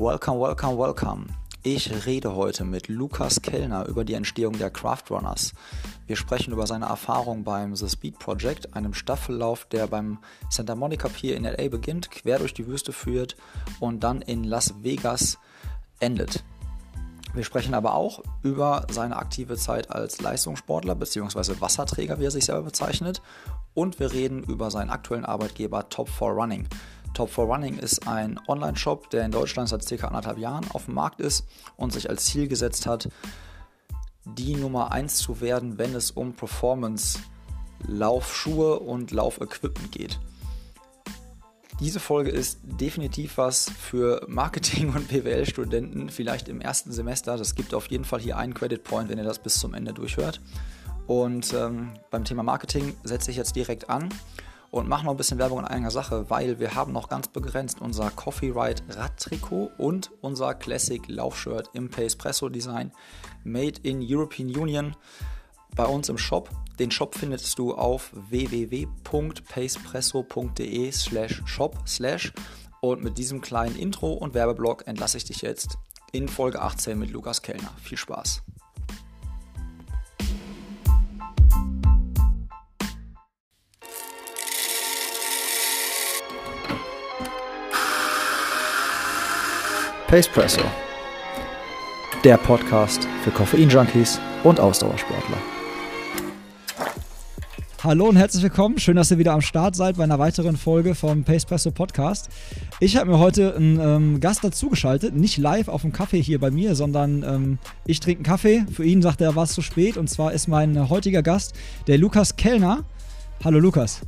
Welcome, welcome, welcome. Ich rede heute mit Lukas Kellner über die Entstehung der Craft Runners. Wir sprechen über seine Erfahrung beim The Speed Project, einem Staffellauf, der beim Santa Monica Pier in LA beginnt, quer durch die Wüste führt und dann in Las Vegas endet. Wir sprechen aber auch über seine aktive Zeit als Leistungssportler bzw. Wasserträger, wie er sich selber bezeichnet. Und wir reden über seinen aktuellen Arbeitgeber Top 4 Running. Top 4 Running ist ein Online-Shop, der in Deutschland seit circa anderthalb Jahren auf dem Markt ist und sich als Ziel gesetzt hat, die Nummer 1 zu werden, wenn es um Performance Laufschuhe und Laufequipment geht. Diese Folge ist definitiv was für Marketing- und BWL-Studenten, vielleicht im ersten Semester. Das gibt auf jeden Fall hier einen Credit Point, wenn ihr das bis zum Ende durchhört. Und ähm, beim Thema Marketing setze ich jetzt direkt an und mache noch ein bisschen Werbung in eigener Sache, weil wir haben noch ganz begrenzt unser Coffee Ride Radtrikot und unser Classic Laufshirt im Pacepresso Design Made in European Union bei uns im Shop. Den Shop findest du auf www.pacepresso.de slash shop slash und mit diesem kleinen Intro und Werbeblock entlasse ich dich jetzt in Folge 18 mit Lukas Kellner. Viel Spaß! Pacepresso, der Podcast für Koffein-Junkies und Ausdauersportler. Hallo und herzlich willkommen. Schön, dass ihr wieder am Start seid bei einer weiteren Folge vom Pacepresso Podcast. Ich habe mir heute einen ähm, Gast dazugeschaltet, nicht live auf dem Kaffee hier bei mir, sondern ähm, ich trinke einen Kaffee. Für ihn sagt er, war es zu spät. Und zwar ist mein heutiger Gast der Lukas Kellner. Hallo Lukas.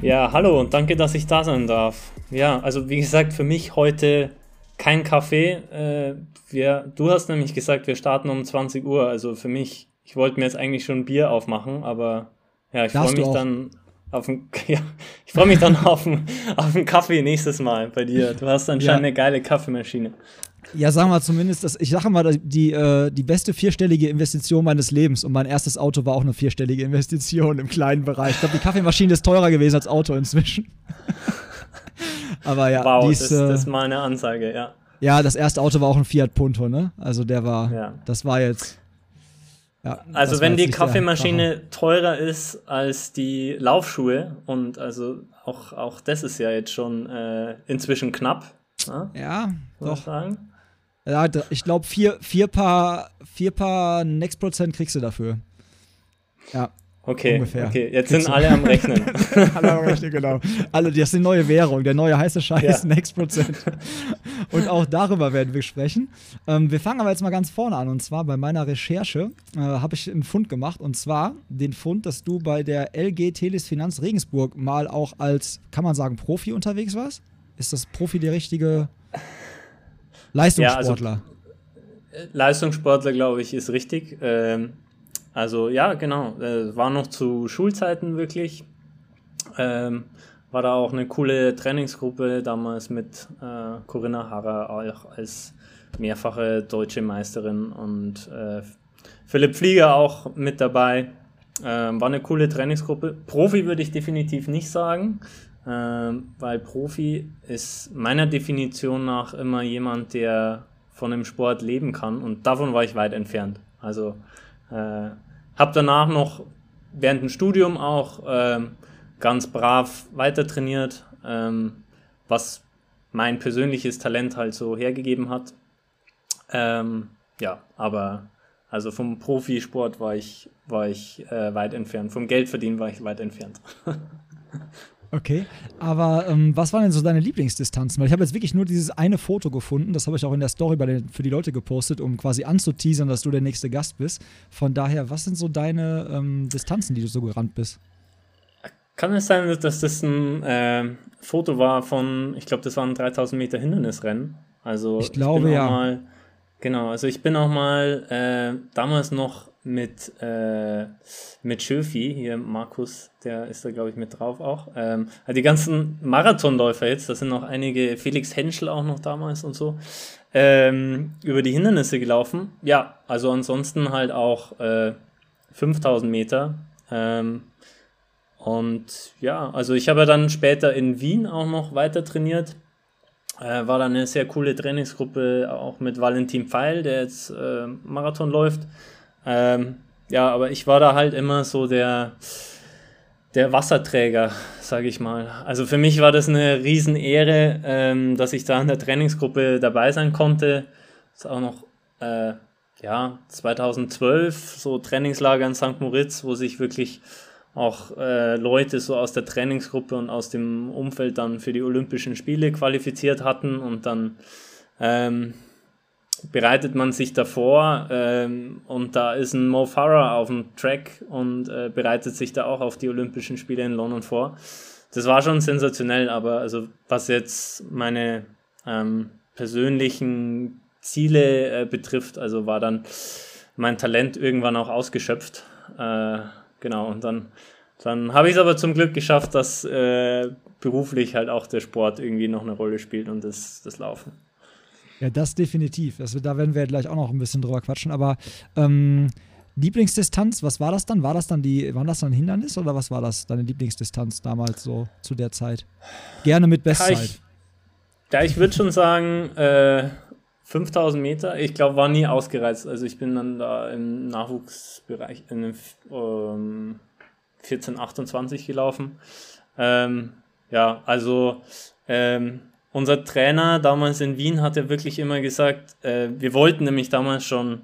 Ja, hallo und danke, dass ich da sein darf. Ja, also wie gesagt, für mich heute kein Kaffee. Äh, wir, du hast nämlich gesagt, wir starten um 20 Uhr. Also für mich, ich wollte mir jetzt eigentlich schon Bier aufmachen, aber ja, ich freue mich dann auf ein, ja, ich freue mich dann auf einen, auf einen Kaffee nächstes Mal bei dir. Du hast anscheinend ja. eine geile Kaffeemaschine. Ja, sagen wir zumindest, dass, ich sage mal, die, äh, die beste vierstellige Investition meines Lebens und mein erstes Auto war auch eine vierstellige Investition im kleinen Bereich. Ich glaube, die Kaffeemaschine ist teurer gewesen als Auto inzwischen. Aber ja, wow, dies, das, das ist mal eine Ansage, ja. Ja, das erste Auto war auch ein Fiat Punto, ne? Also der war, ja. das war jetzt. Ja, also wenn die Kaffeemaschine teurer ist als die Laufschuhe und also auch, auch das ist ja jetzt schon äh, inzwischen knapp. Ne? Ja, doch. Sagen. Ja, ich glaube vier, vier Paar, vier Paar Next Prozent kriegst du dafür. Ja, Okay, ungefähr. okay, jetzt sind alle am Rechnen. alle am Rechnen, genau. Alle, das ist die neue Währung, der neue heiße Scheiß, ja. Next Prozent. Und auch darüber werden wir sprechen. Ähm, wir fangen aber jetzt mal ganz vorne an. Und zwar bei meiner Recherche äh, habe ich einen Fund gemacht. Und zwar den Fund, dass du bei der LG Telis Finanz Regensburg mal auch als, kann man sagen, Profi unterwegs warst? Ist das Profi der richtige Leistungssportler? Ja, also, Leistungssportler, glaube ich, ist richtig. Ähm also ja, genau. Äh, war noch zu Schulzeiten wirklich. Ähm, war da auch eine coole Trainingsgruppe damals mit äh, Corinna Harrer auch als mehrfache deutsche Meisterin und äh, Philipp Flieger auch mit dabei. Ähm, war eine coole Trainingsgruppe. Profi würde ich definitiv nicht sagen, ähm, weil Profi ist meiner Definition nach immer jemand, der von dem Sport leben kann und davon war ich weit entfernt. Also äh, habe danach noch während dem Studium auch ähm, ganz brav weiter trainiert, ähm, was mein persönliches Talent halt so hergegeben hat. Ähm, ja, aber also vom Profisport war ich, war ich äh, weit entfernt. Vom Geldverdienen war ich weit entfernt. Okay, aber ähm, was waren denn so deine Lieblingsdistanzen? Weil ich habe jetzt wirklich nur dieses eine Foto gefunden, das habe ich auch in der Story den, für die Leute gepostet, um quasi anzuteasern, dass du der nächste Gast bist. Von daher, was sind so deine ähm, Distanzen, die du so gerannt bist? Kann es sein, dass das ein äh, Foto war von, ich glaube, das waren 3000 Meter Hindernisrennen? Also ich glaube ich ja. Mal, genau, also ich bin auch mal äh, damals noch mit, äh, mit Schöfi, hier Markus, der ist da glaube ich mit drauf auch. Ähm, die ganzen Marathonläufer jetzt, da sind noch einige, Felix Henschel auch noch damals und so, ähm, über die Hindernisse gelaufen. Ja, also ansonsten halt auch äh, 5000 Meter. Ähm, und ja, also ich habe dann später in Wien auch noch weiter trainiert. Äh, war dann eine sehr coole Trainingsgruppe, auch mit Valentin Pfeil, der jetzt äh, Marathon läuft. Ähm, ja, aber ich war da halt immer so der, der Wasserträger, sage ich mal. Also für mich war das eine Riesenehre, ähm, dass ich da in der Trainingsgruppe dabei sein konnte. Das ist auch noch äh, ja, 2012, so Trainingslager in St. Moritz, wo sich wirklich auch äh, Leute so aus der Trainingsgruppe und aus dem Umfeld dann für die Olympischen Spiele qualifiziert hatten und dann ähm, bereitet man sich davor ähm, und da ist ein Mo Farah auf dem Track und äh, bereitet sich da auch auf die Olympischen Spiele in London vor. Das war schon sensationell, aber also was jetzt meine ähm, persönlichen Ziele äh, betrifft, also war dann mein Talent irgendwann auch ausgeschöpft. Äh, genau, und dann, dann habe ich es aber zum Glück geschafft, dass äh, beruflich halt auch der Sport irgendwie noch eine Rolle spielt und das, das Laufen. Ja, das definitiv. Also, da werden wir gleich auch noch ein bisschen drüber quatschen. Aber ähm, Lieblingsdistanz, was war das dann? War das dann die, war das dann ein Hindernis oder was war das, deine Lieblingsdistanz damals so zu der Zeit? Gerne mit Bestzeit. Ja, ich, ja, ich würde schon sagen, äh, 5000 Meter, ich glaube, war nie ausgereizt. Also ich bin dann da im Nachwuchsbereich in den, ähm, 1428 gelaufen. Ähm, ja, also ähm, unser Trainer damals in Wien hat ja wirklich immer gesagt, äh, wir wollten nämlich damals schon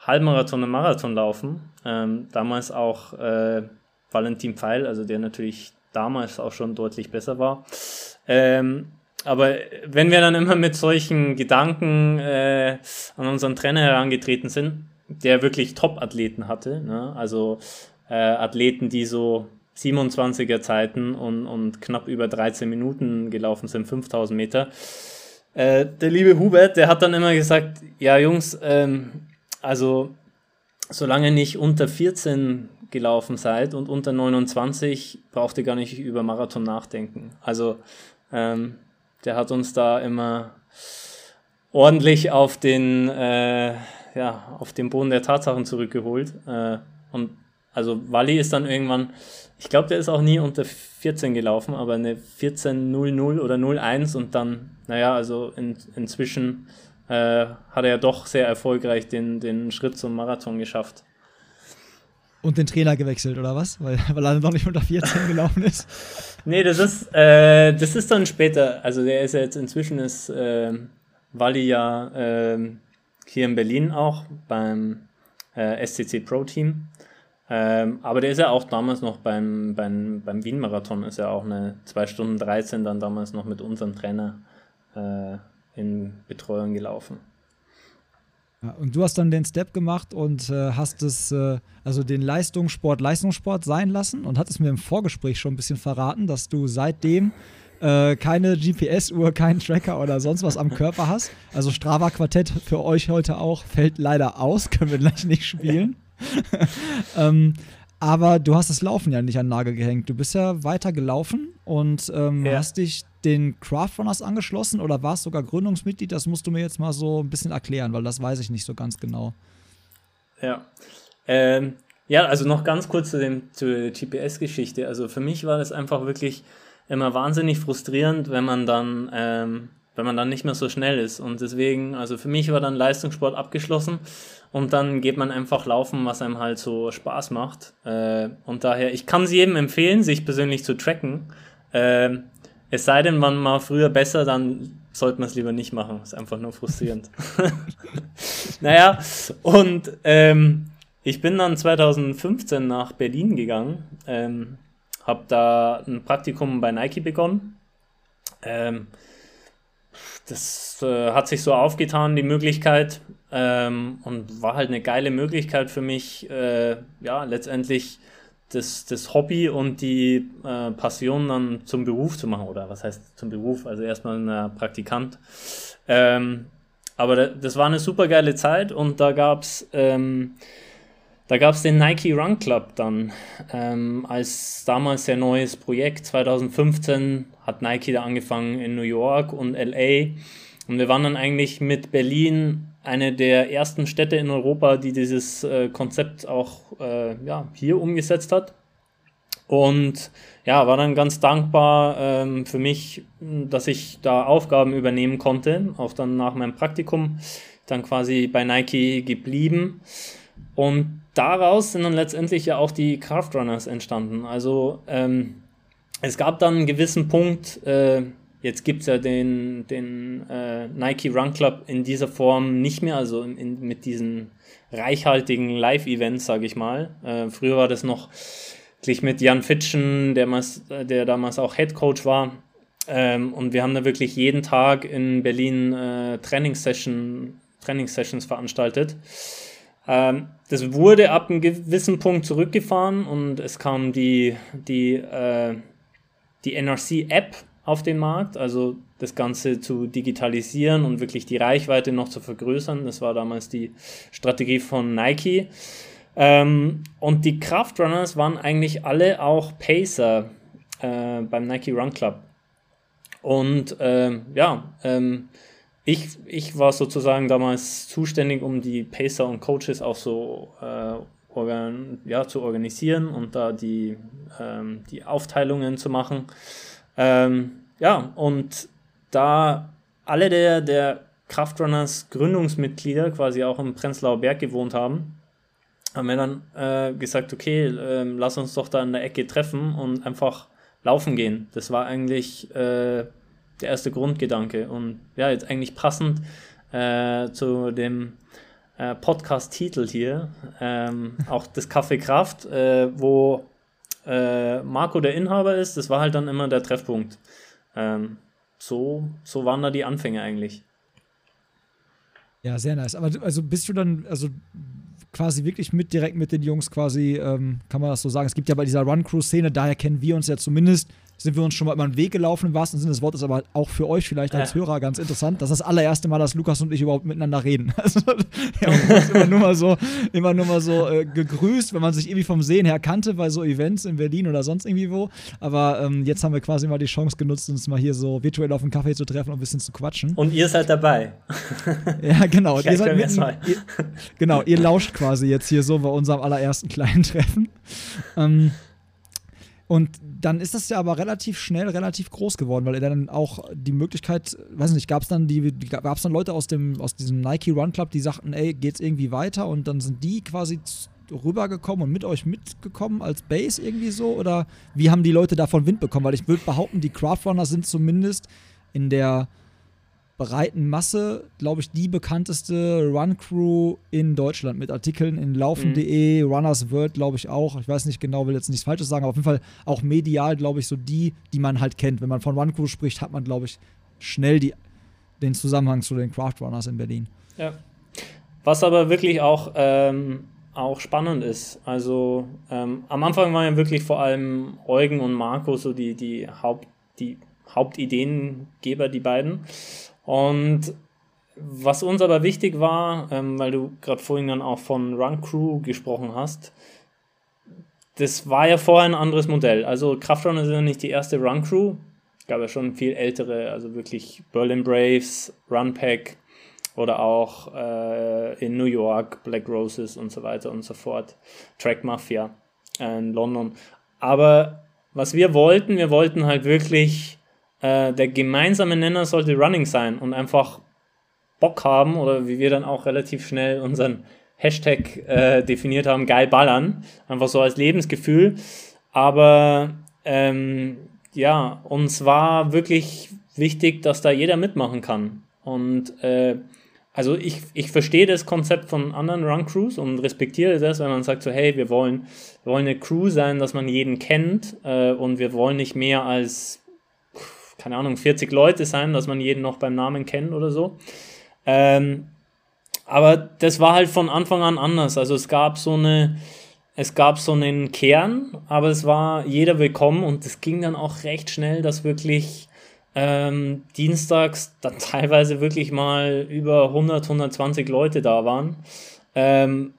Halbmarathon und Marathon laufen. Ähm, damals auch äh, Valentin Pfeil, also der natürlich damals auch schon deutlich besser war. Ähm, aber wenn wir dann immer mit solchen Gedanken äh, an unseren Trainer herangetreten sind, der wirklich Top-Athleten hatte, ne? also äh, Athleten, die so 27er Zeiten und, und knapp über 13 Minuten gelaufen sind, 5000 Meter. Äh, der liebe Hubert, der hat dann immer gesagt, ja Jungs, ähm, also solange nicht unter 14 gelaufen seid und unter 29, braucht ihr gar nicht über Marathon nachdenken. Also ähm, der hat uns da immer ordentlich auf den, äh, ja, auf den Boden der Tatsachen zurückgeholt. Äh, und also Wally ist dann irgendwann, ich glaube, der ist auch nie unter 14 gelaufen, aber eine 14.00 oder 01 und dann, naja, also in, inzwischen äh, hat er ja doch sehr erfolgreich den, den Schritt zum Marathon geschafft. Und den Trainer gewechselt, oder was? Weil, weil er noch nicht unter 14 gelaufen ist. nee, das ist, äh, das ist dann später. Also der ist ja jetzt inzwischen ist äh, Wally ja äh, hier in Berlin auch beim äh, SCC Pro Team. Ähm, aber der ist ja auch damals noch beim, beim, beim Wien-Marathon, ist ja auch eine 2 Stunden 13 dann damals noch mit unserem Trainer äh, in Betreuung gelaufen. Ja, und du hast dann den Step gemacht und äh, hast es, äh, also den Leistungssport Leistungssport sein lassen und hattest mir im Vorgespräch schon ein bisschen verraten, dass du seitdem äh, keine GPS-Uhr, keinen Tracker oder sonst was am Körper hast. Also Strava Quartett für euch heute auch fällt leider aus, können wir gleich nicht spielen. ähm, aber du hast das Laufen ja nicht an den Nagel gehängt. Du bist ja weiter gelaufen und ähm, ja. hast dich den Craftrunners angeschlossen oder warst sogar Gründungsmitglied? Das musst du mir jetzt mal so ein bisschen erklären, weil das weiß ich nicht so ganz genau. Ja. Ähm, ja, also noch ganz kurz zu, dem, zur GPS-Geschichte. Also für mich war das einfach wirklich immer wahnsinnig frustrierend, wenn man dann ähm, wenn man dann nicht mehr so schnell ist. Und deswegen, also für mich war dann Leistungssport abgeschlossen und dann geht man einfach laufen, was einem halt so Spaß macht. Äh, und daher, ich kann es jedem empfehlen, sich persönlich zu tracken. Äh, es sei denn, man mal früher besser, dann sollte man es lieber nicht machen. Ist einfach nur frustrierend. naja, und ähm, ich bin dann 2015 nach Berlin gegangen, ähm, habe da ein Praktikum bei Nike begonnen. Ähm, das äh, hat sich so aufgetan, die Möglichkeit, ähm, und war halt eine geile Möglichkeit für mich, äh, ja, letztendlich das, das Hobby und die äh, Passion dann zum Beruf zu machen. Oder was heißt zum Beruf? Also erstmal ein Praktikant. Ähm, aber das war eine super geile Zeit und da gab es ähm, da gab es den Nike Run Club dann ähm, als damals sehr neues Projekt. 2015 hat Nike da angefangen in New York und LA. Und wir waren dann eigentlich mit Berlin eine der ersten Städte in Europa, die dieses äh, Konzept auch äh, ja, hier umgesetzt hat. Und ja, war dann ganz dankbar ähm, für mich, dass ich da Aufgaben übernehmen konnte. Auch dann nach meinem Praktikum dann quasi bei Nike geblieben. Und daraus sind dann letztendlich ja auch die Craftrunners entstanden. Also ähm, es gab dann einen gewissen Punkt, äh, jetzt gibt es ja den, den äh, Nike Run Club in dieser Form nicht mehr, also in, in, mit diesen reichhaltigen Live-Events, sage ich mal. Äh, früher war das noch gleich mit Jan Fitschen, der, der damals auch Head Coach war. Ähm, und wir haben da wirklich jeden Tag in Berlin äh, Trainingssession, Trainingssessions veranstaltet. Ähm, das wurde ab einem gewissen Punkt zurückgefahren und es kam die, die, äh, die NRC-App auf den Markt, also das Ganze zu digitalisieren und wirklich die Reichweite noch zu vergrößern. Das war damals die Strategie von Nike. Ähm, und die Kraftrunners waren eigentlich alle auch Pacer äh, beim Nike Run Club. Und ähm, ja, ähm, ich, ich war sozusagen damals zuständig, um die Pacer und Coaches auch so äh, organ, ja, zu organisieren und da die, ähm, die Aufteilungen zu machen. Ähm, ja, und da alle der, der Kraftrunners Gründungsmitglieder quasi auch im Prenzlauer Berg gewohnt haben, haben wir dann äh, gesagt, okay, äh, lass uns doch da in der Ecke treffen und einfach laufen gehen. Das war eigentlich äh, der erste Grundgedanke. Und ja, jetzt eigentlich passend äh, zu dem äh, Podcast-Titel hier, ähm, auch das Kaffee Kraft, äh, wo Marco der Inhaber ist, das war halt dann immer der Treffpunkt. Ähm, so, so waren da die Anfänge eigentlich. Ja, sehr nice. Aber also bist du dann, also quasi wirklich mit direkt mit den Jungs quasi, ähm, kann man das so sagen. Es gibt ja bei dieser Run-Crew-Szene, daher kennen wir uns ja zumindest sind wir uns schon mal über den Weg gelaufen im wahrsten Sinne des Wortes, aber auch für euch vielleicht als ja. Hörer ganz interessant. Das ist das allererste Mal, dass Lukas und ich überhaupt miteinander reden. Also, wir haben uns immer nur mal so, immer nur mal so äh, gegrüßt, wenn man sich irgendwie vom Sehen her kannte bei so Events in Berlin oder sonst irgendwie wo. Aber ähm, jetzt haben wir quasi mal die Chance genutzt, uns mal hier so virtuell auf einen Kaffee zu treffen und ein bisschen zu quatschen. Und ihr seid dabei. ja, genau. ihr seid mitten, ihr, genau, ihr lauscht quasi jetzt hier so bei unserem allerersten kleinen Treffen. Ähm, und dann ist das ja aber relativ schnell, relativ groß geworden, weil er dann auch die Möglichkeit, weiß nicht, gab es dann die, gab es dann Leute aus dem, aus diesem Nike Run Club, die sagten, ey, geht's irgendwie weiter und dann sind die quasi rübergekommen und mit euch mitgekommen als Base irgendwie so? Oder wie haben die Leute davon Wind bekommen? Weil ich würde behaupten, die Crowdrunner sind zumindest in der breiten Masse, glaube ich, die bekannteste Run-Crew in Deutschland mit Artikeln in laufen.de, mhm. Runners World, glaube ich auch. Ich weiß nicht genau, will jetzt nichts Falsches sagen, aber auf jeden Fall auch medial, glaube ich, so die, die man halt kennt. Wenn man von Run-Crew spricht, hat man, glaube ich, schnell die, den Zusammenhang zu den Craft Runners in Berlin. Ja. Was aber wirklich auch, ähm, auch spannend ist. Also ähm, am Anfang waren ja wirklich vor allem Eugen und Marco so die, die, Haupt, die Hauptideengeber, die beiden. Und was uns aber wichtig war, ähm, weil du gerade vorhin dann auch von Run Crew gesprochen hast, das war ja vorher ein anderes Modell. Also Kraftrun ist ja nicht die erste Run Crew. Gab ja schon viel ältere, also wirklich Berlin Braves, Run Pack oder auch äh, in New York Black Roses und so weiter und so fort. Track Mafia in London. Aber was wir wollten, wir wollten halt wirklich äh, der gemeinsame Nenner sollte Running sein und einfach Bock haben oder wie wir dann auch relativ schnell unseren Hashtag äh, definiert haben, geil ballern. Einfach so als Lebensgefühl. Aber ähm, ja, uns war wirklich wichtig, dass da jeder mitmachen kann. Und äh, also ich, ich verstehe das Konzept von anderen Run Crews und respektiere das, wenn man sagt so, hey, wir wollen, wir wollen eine Crew sein, dass man jeden kennt äh, und wir wollen nicht mehr als keine Ahnung, 40 Leute sein, dass man jeden noch beim Namen kennt oder so. Ähm, aber das war halt von Anfang an anders. Also es gab so eine, es gab so einen Kern, aber es war jeder willkommen und es ging dann auch recht schnell, dass wirklich ähm, dienstags dann teilweise wirklich mal über 100, 120 Leute da waren. Ähm,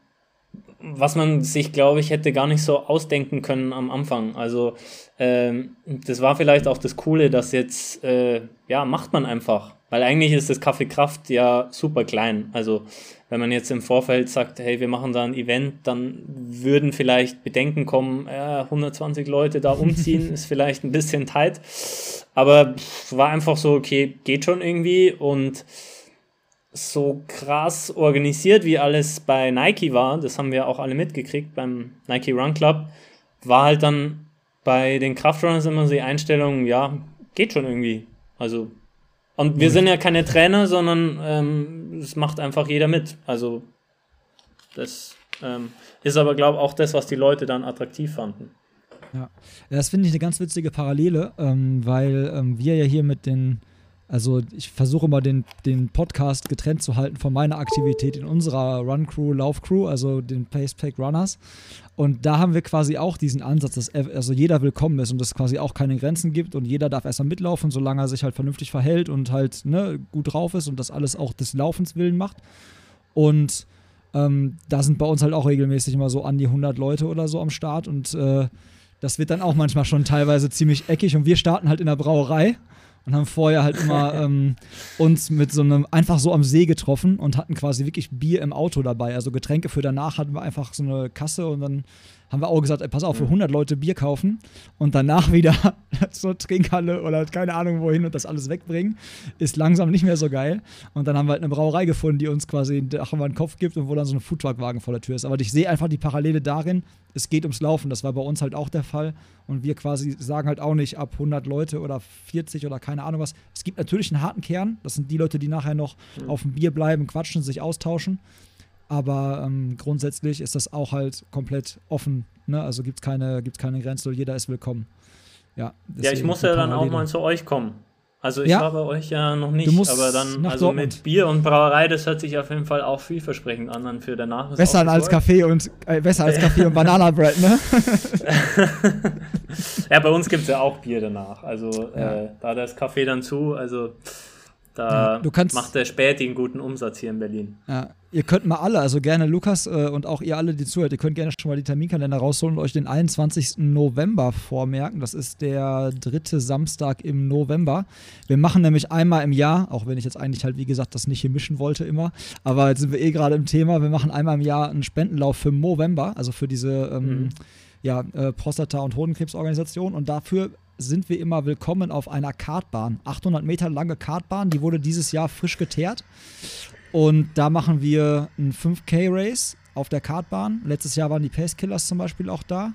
was man sich, glaube ich, hätte gar nicht so ausdenken können am Anfang. Also ähm, das war vielleicht auch das Coole, dass jetzt, äh, ja, macht man einfach. Weil eigentlich ist das Kaffee Kraft ja super klein. Also wenn man jetzt im Vorfeld sagt, hey, wir machen da ein Event, dann würden vielleicht Bedenken kommen, ja, 120 Leute da umziehen, ist vielleicht ein bisschen tight. Aber war einfach so, okay, geht schon irgendwie und so krass organisiert, wie alles bei Nike war, das haben wir auch alle mitgekriegt beim Nike Run Club, war halt dann bei den Kraftrunners immer so die Einstellung, ja, geht schon irgendwie. Also, und wir mhm. sind ja keine Trainer, sondern ähm, es macht einfach jeder mit. Also, das ähm, ist aber, glaube ich, auch das, was die Leute dann attraktiv fanden. Ja, das finde ich eine ganz witzige Parallele, ähm, weil ähm, wir ja hier mit den also ich versuche mal den, den Podcast getrennt zu halten von meiner Aktivität in unserer Run Crew, Lauf Crew, also den Pace Pack Runners. Und da haben wir quasi auch diesen Ansatz, dass also jeder willkommen ist und es quasi auch keine Grenzen gibt und jeder darf erstmal mitlaufen, solange er sich halt vernünftig verhält und halt ne, gut drauf ist und das alles auch des Laufens willen macht. Und ähm, da sind bei uns halt auch regelmäßig immer so an die 100 Leute oder so am Start und äh, das wird dann auch manchmal schon teilweise ziemlich eckig und wir starten halt in der Brauerei und haben vorher halt immer ähm, uns mit so einem einfach so am See getroffen und hatten quasi wirklich Bier im Auto dabei. Also Getränke für danach hatten wir einfach so eine Kasse und dann haben wir auch gesagt, ey, pass auf, für 100 mhm. Leute Bier kaufen und danach wieder zur Trinkhalle oder keine Ahnung wohin und das alles wegbringen, ist langsam nicht mehr so geil. Und dann haben wir halt eine Brauerei gefunden, die uns quasi ein Dach über den Kopf gibt und wo dann so ein Foodtruckwagen vor der Tür ist. Aber ich sehe einfach die Parallele darin, es geht ums Laufen. Das war bei uns halt auch der Fall. Und wir quasi sagen halt auch nicht ab 100 Leute oder 40 oder keine Ahnung was. Es gibt natürlich einen harten Kern. Das sind die Leute, die nachher noch mhm. auf dem Bier bleiben, quatschen, sich austauschen. Aber ähm, grundsätzlich ist das auch halt komplett offen. Ne? Also gibt es keine, gibt's keine Grenze, jeder ist willkommen. Ja, ja ich muss ja dann auch mal zu euch kommen. Also ich ja. war bei euch ja noch nicht, aber dann also Dortmund. mit Bier und Brauerei, das hört sich auf jeden Fall auch vielversprechend an dann für danach. Besser als Kaffee und äh, besser als Kaffee und Bananabread, ne? ja, bei uns gibt es ja auch Bier danach. Also ja. äh, da das Kaffee dann zu, also da ja, kannst, macht der Späti einen guten Umsatz hier in Berlin. Ja, ihr könnt mal alle, also gerne Lukas äh, und auch ihr alle, die zuhört, ihr könnt gerne schon mal die Terminkalender rausholen und euch den 21. November vormerken. Das ist der dritte Samstag im November. Wir machen nämlich einmal im Jahr, auch wenn ich jetzt eigentlich halt, wie gesagt, das nicht hier mischen wollte immer, aber jetzt sind wir eh gerade im Thema, wir machen einmal im Jahr einen Spendenlauf für Movember, also für diese ähm, mhm. ja, äh, Prostata- und Hodenkrebsorganisation und dafür sind wir immer willkommen auf einer Kartbahn. 800 Meter lange Kartbahn, die wurde dieses Jahr frisch geteert. Und da machen wir einen 5K-Race auf der Kartbahn. Letztes Jahr waren die Pacekillers zum Beispiel auch da.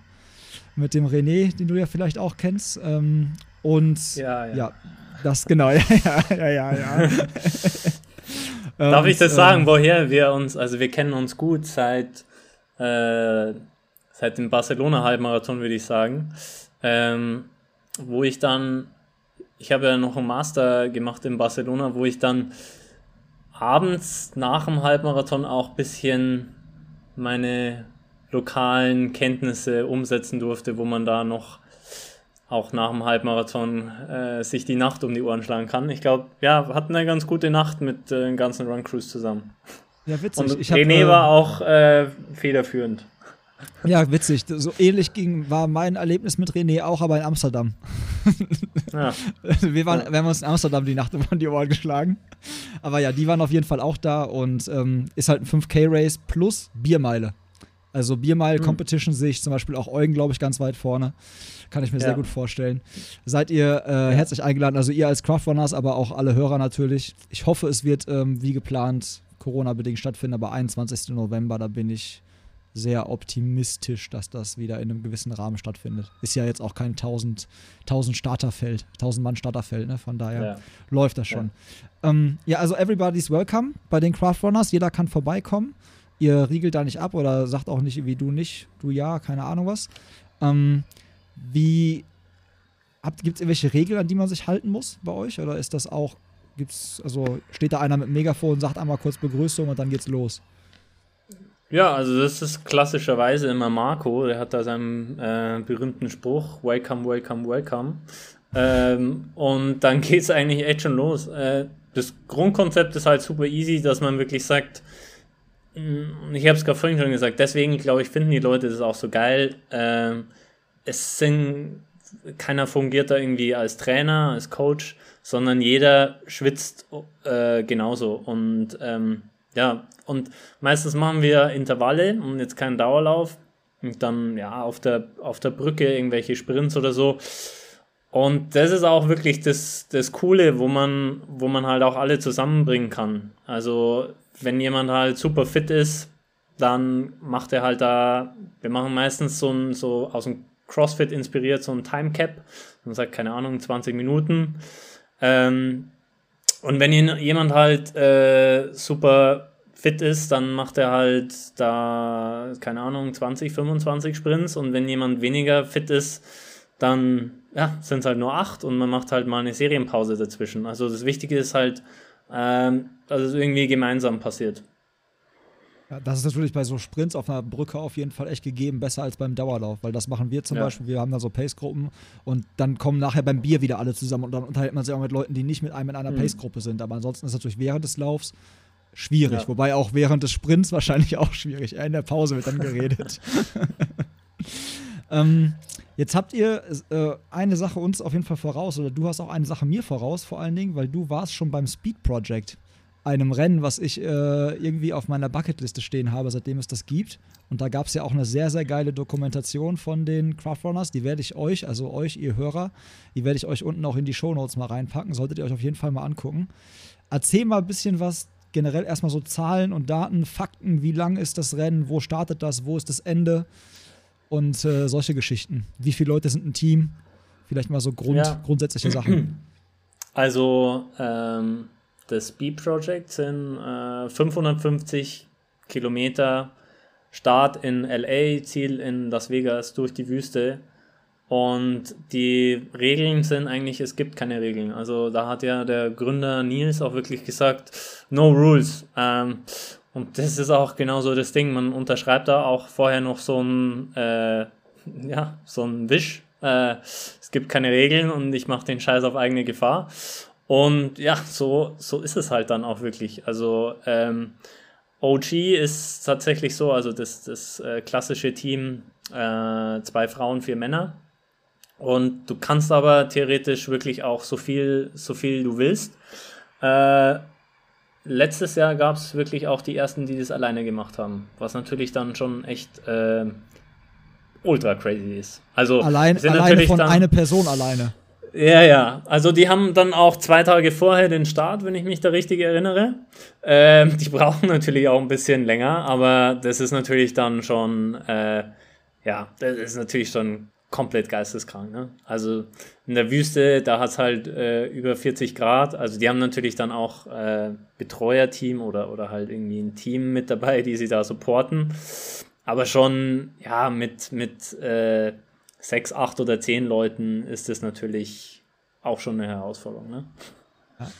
Mit dem René, den du ja vielleicht auch kennst. Ähm, und ja, ja. ja, das genau, ja, ja, ja, ja. Darf und, ich das sagen, ähm, woher wir uns, also wir kennen uns gut seit, äh, seit dem Barcelona-Halbmarathon, würde ich sagen. Ähm, wo ich dann, ich habe ja noch einen Master gemacht in Barcelona, wo ich dann abends nach dem Halbmarathon auch ein bisschen meine lokalen Kenntnisse umsetzen durfte, wo man da noch auch nach dem Halbmarathon äh, sich die Nacht um die Ohren schlagen kann. Ich glaube, ja, hatten eine ganz gute Nacht mit äh, den ganzen Run Crews zusammen. Ja, witzig. Und ich René hab, äh, war auch äh, federführend. Ja, witzig. So ähnlich ging, war mein Erlebnis mit René auch, aber in Amsterdam. Ja. Wir, waren, wir haben uns in Amsterdam die Nacht um die Ohren geschlagen. Aber ja, die waren auf jeden Fall auch da und ähm, ist halt ein 5K-Race plus Biermeile. Also Biermeile Competition mhm. sehe ich zum Beispiel auch Eugen, glaube ich, ganz weit vorne. Kann ich mir ja. sehr gut vorstellen. Seid ihr äh, herzlich eingeladen, also ihr als Craftrunners, aber auch alle Hörer natürlich. Ich hoffe, es wird ähm, wie geplant Corona-bedingt stattfinden, aber 21. November, da bin ich sehr optimistisch, dass das wieder in einem gewissen Rahmen stattfindet. Ist ja jetzt auch kein 1000, 1000 Starterfeld, 1000 Mann Starterfeld, ne? von daher ja. läuft das schon. Ja. Ähm, ja, also everybody's welcome bei den Craft Runners, jeder kann vorbeikommen. Ihr riegelt da nicht ab oder sagt auch nicht, wie du nicht, du ja, keine Ahnung was. Ähm, wie gibt es irgendwelche Regeln, an die man sich halten muss bei euch? Oder ist das auch, gibt's, also steht da einer mit dem Megafon, sagt einmal kurz Begrüßung und dann geht's los? Ja, also das ist klassischerweise immer Marco, der hat da seinen äh, berühmten Spruch, Welcome, Welcome, Welcome. Ähm, und dann geht es eigentlich echt schon los. Äh, das Grundkonzept ist halt super easy, dass man wirklich sagt, mm, ich habe es gerade vorhin schon gesagt, deswegen glaube ich, finden die Leute das auch so geil. Ähm, es sind, keiner fungiert da irgendwie als Trainer, als Coach, sondern jeder schwitzt äh, genauso. Und ähm, ja, und meistens machen wir Intervalle und jetzt keinen Dauerlauf. Und dann, ja, auf der, auf der Brücke irgendwelche Sprints oder so. Und das ist auch wirklich das, das Coole, wo man, wo man halt auch alle zusammenbringen kann. Also, wenn jemand halt super fit ist, dann macht er halt da, wir machen meistens so, ein, so aus dem CrossFit inspiriert, so ein Time Cap. Man sagt, keine Ahnung, 20 Minuten. Ähm, und wenn jemand halt äh, super fit ist, dann macht er halt da, keine Ahnung, 20, 25 Sprints. Und wenn jemand weniger fit ist, dann ja, sind es halt nur acht und man macht halt mal eine Serienpause dazwischen. Also das Wichtige ist halt, ähm, dass es irgendwie gemeinsam passiert. Ja, das ist natürlich bei so Sprints auf einer Brücke auf jeden Fall echt gegeben, besser als beim Dauerlauf, weil das machen wir zum ja. Beispiel. Wir haben da so Pace-Gruppen und dann kommen nachher beim Bier wieder alle zusammen und dann unterhält man sich auch mit Leuten, die nicht mit einem in einer mhm. Pace-Gruppe sind. Aber ansonsten ist es natürlich während des Laufs schwierig, ja. wobei auch während des Sprints wahrscheinlich auch schwierig. In der Pause wird dann geredet. ähm, jetzt habt ihr äh, eine Sache uns auf jeden Fall voraus, oder du hast auch eine Sache mir voraus, vor allen Dingen, weil du warst schon beim Speed Project einem Rennen, was ich äh, irgendwie auf meiner Bucketliste stehen habe, seitdem es das gibt. Und da gab es ja auch eine sehr, sehr geile Dokumentation von den Craftrunners. Die werde ich euch, also euch, ihr Hörer, die werde ich euch unten auch in die Shownotes mal reinpacken. Solltet ihr euch auf jeden Fall mal angucken. Erzähl mal ein bisschen was, generell erstmal so Zahlen und Daten, Fakten. Wie lang ist das Rennen? Wo startet das? Wo ist das Ende? Und äh, solche Geschichten. Wie viele Leute sind ein Team? Vielleicht mal so Grund, ja. grundsätzliche Sachen. Also, ähm, das Speed Project sind äh, 550 Kilometer Start in LA, Ziel in Las Vegas durch die Wüste. Und die Regeln sind eigentlich, es gibt keine Regeln. Also da hat ja der Gründer Nils auch wirklich gesagt, no rules. Ähm, und das ist auch genauso das Ding. Man unterschreibt da auch vorher noch so ein, äh, ja, so ein Wisch. Äh, es gibt keine Regeln und ich mache den Scheiß auf eigene Gefahr. Und ja, so, so ist es halt dann auch wirklich. Also ähm, OG ist tatsächlich so, also das, das äh, klassische Team, äh, zwei Frauen, vier Männer. Und du kannst aber theoretisch wirklich auch so viel, so viel du willst. Äh, letztes Jahr gab es wirklich auch die ersten, die das alleine gemacht haben, was natürlich dann schon echt äh, ultra crazy ist. Also allein, alleine von einer Person alleine. Ja, ja. Also die haben dann auch zwei Tage vorher den Start, wenn ich mich da richtig erinnere. Ähm, die brauchen natürlich auch ein bisschen länger, aber das ist natürlich dann schon, äh, ja, das ist natürlich schon komplett geisteskrank. Ne? Also in der Wüste, da hat es halt äh, über 40 Grad. Also die haben natürlich dann auch äh, Betreuerteam oder, oder halt irgendwie ein Team mit dabei, die sie da supporten. Aber schon, ja, mit, mit äh, sechs, acht oder zehn Leuten ist das natürlich auch schon eine Herausforderung. Ne?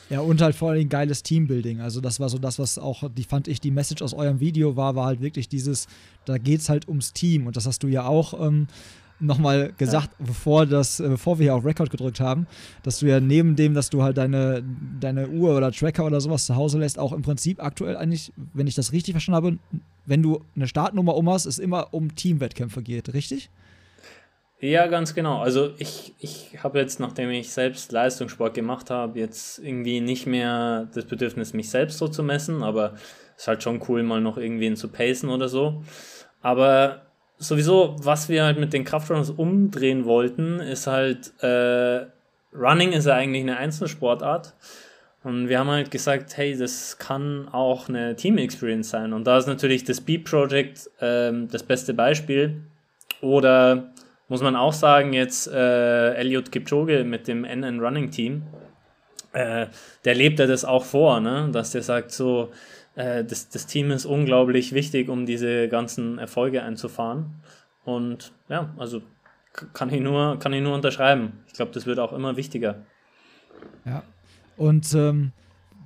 Ja, und halt vor allem geiles Teambuilding. Also, das war so das, was auch, die fand ich, die Message aus eurem Video war, war halt wirklich dieses, da geht es halt ums Team. Und das hast du ja auch ähm, nochmal gesagt, ja. bevor, das, äh, bevor wir hier auf Record gedrückt haben, dass du ja neben dem, dass du halt deine, deine Uhr oder Tracker oder sowas zu Hause lässt, auch im Prinzip aktuell eigentlich, wenn ich das richtig verstanden habe, wenn du eine Startnummer um hast, es immer um Teamwettkämpfe geht, richtig? Ja, ganz genau. Also ich, ich habe jetzt, nachdem ich selbst Leistungssport gemacht habe, jetzt irgendwie nicht mehr das Bedürfnis, mich selbst so zu messen, aber es ist halt schon cool, mal noch irgendwen zu pacen oder so. Aber sowieso, was wir halt mit den Kraftrunners umdrehen wollten, ist halt, äh, Running ist ja eigentlich eine Einzelsportart. Und wir haben halt gesagt, hey, das kann auch eine Team-Experience sein. Und da ist natürlich das Beat Project ähm, das beste Beispiel. Oder muss man auch sagen, jetzt äh, Elliot Kipchoge mit dem NN Running Team, äh, der lebt ja das auch vor, ne? dass der sagt, so, äh, das, das Team ist unglaublich wichtig, um diese ganzen Erfolge einzufahren. Und ja, also kann ich nur, kann ich nur unterschreiben. Ich glaube, das wird auch immer wichtiger. Ja. Und ähm,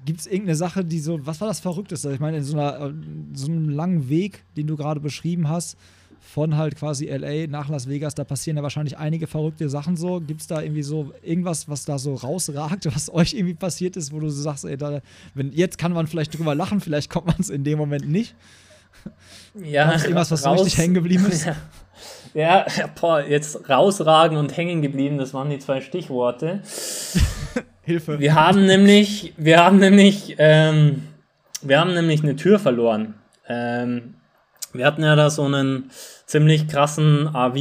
gibt es irgendeine Sache, die so, was war das Verrückteste? Ich meine, in so, einer, so einem langen Weg, den du gerade beschrieben hast, von halt quasi LA nach Las Vegas, da passieren ja wahrscheinlich einige verrückte Sachen so. Gibt es da irgendwie so irgendwas, was da so rausragt, was euch irgendwie passiert ist, wo du so sagst, ey, da, wenn, jetzt kann man vielleicht drüber lachen, vielleicht kommt man es in dem Moment nicht? Ja, irgendwas, was so richtig hängen geblieben ist? Ja. ja, boah, jetzt rausragen und hängen geblieben, das waren die zwei Stichworte. Hilfe. Wir haben nämlich, wir haben nämlich, ähm, wir haben nämlich eine Tür verloren. Ähm, wir hatten ja da so einen ziemlich krassen AV.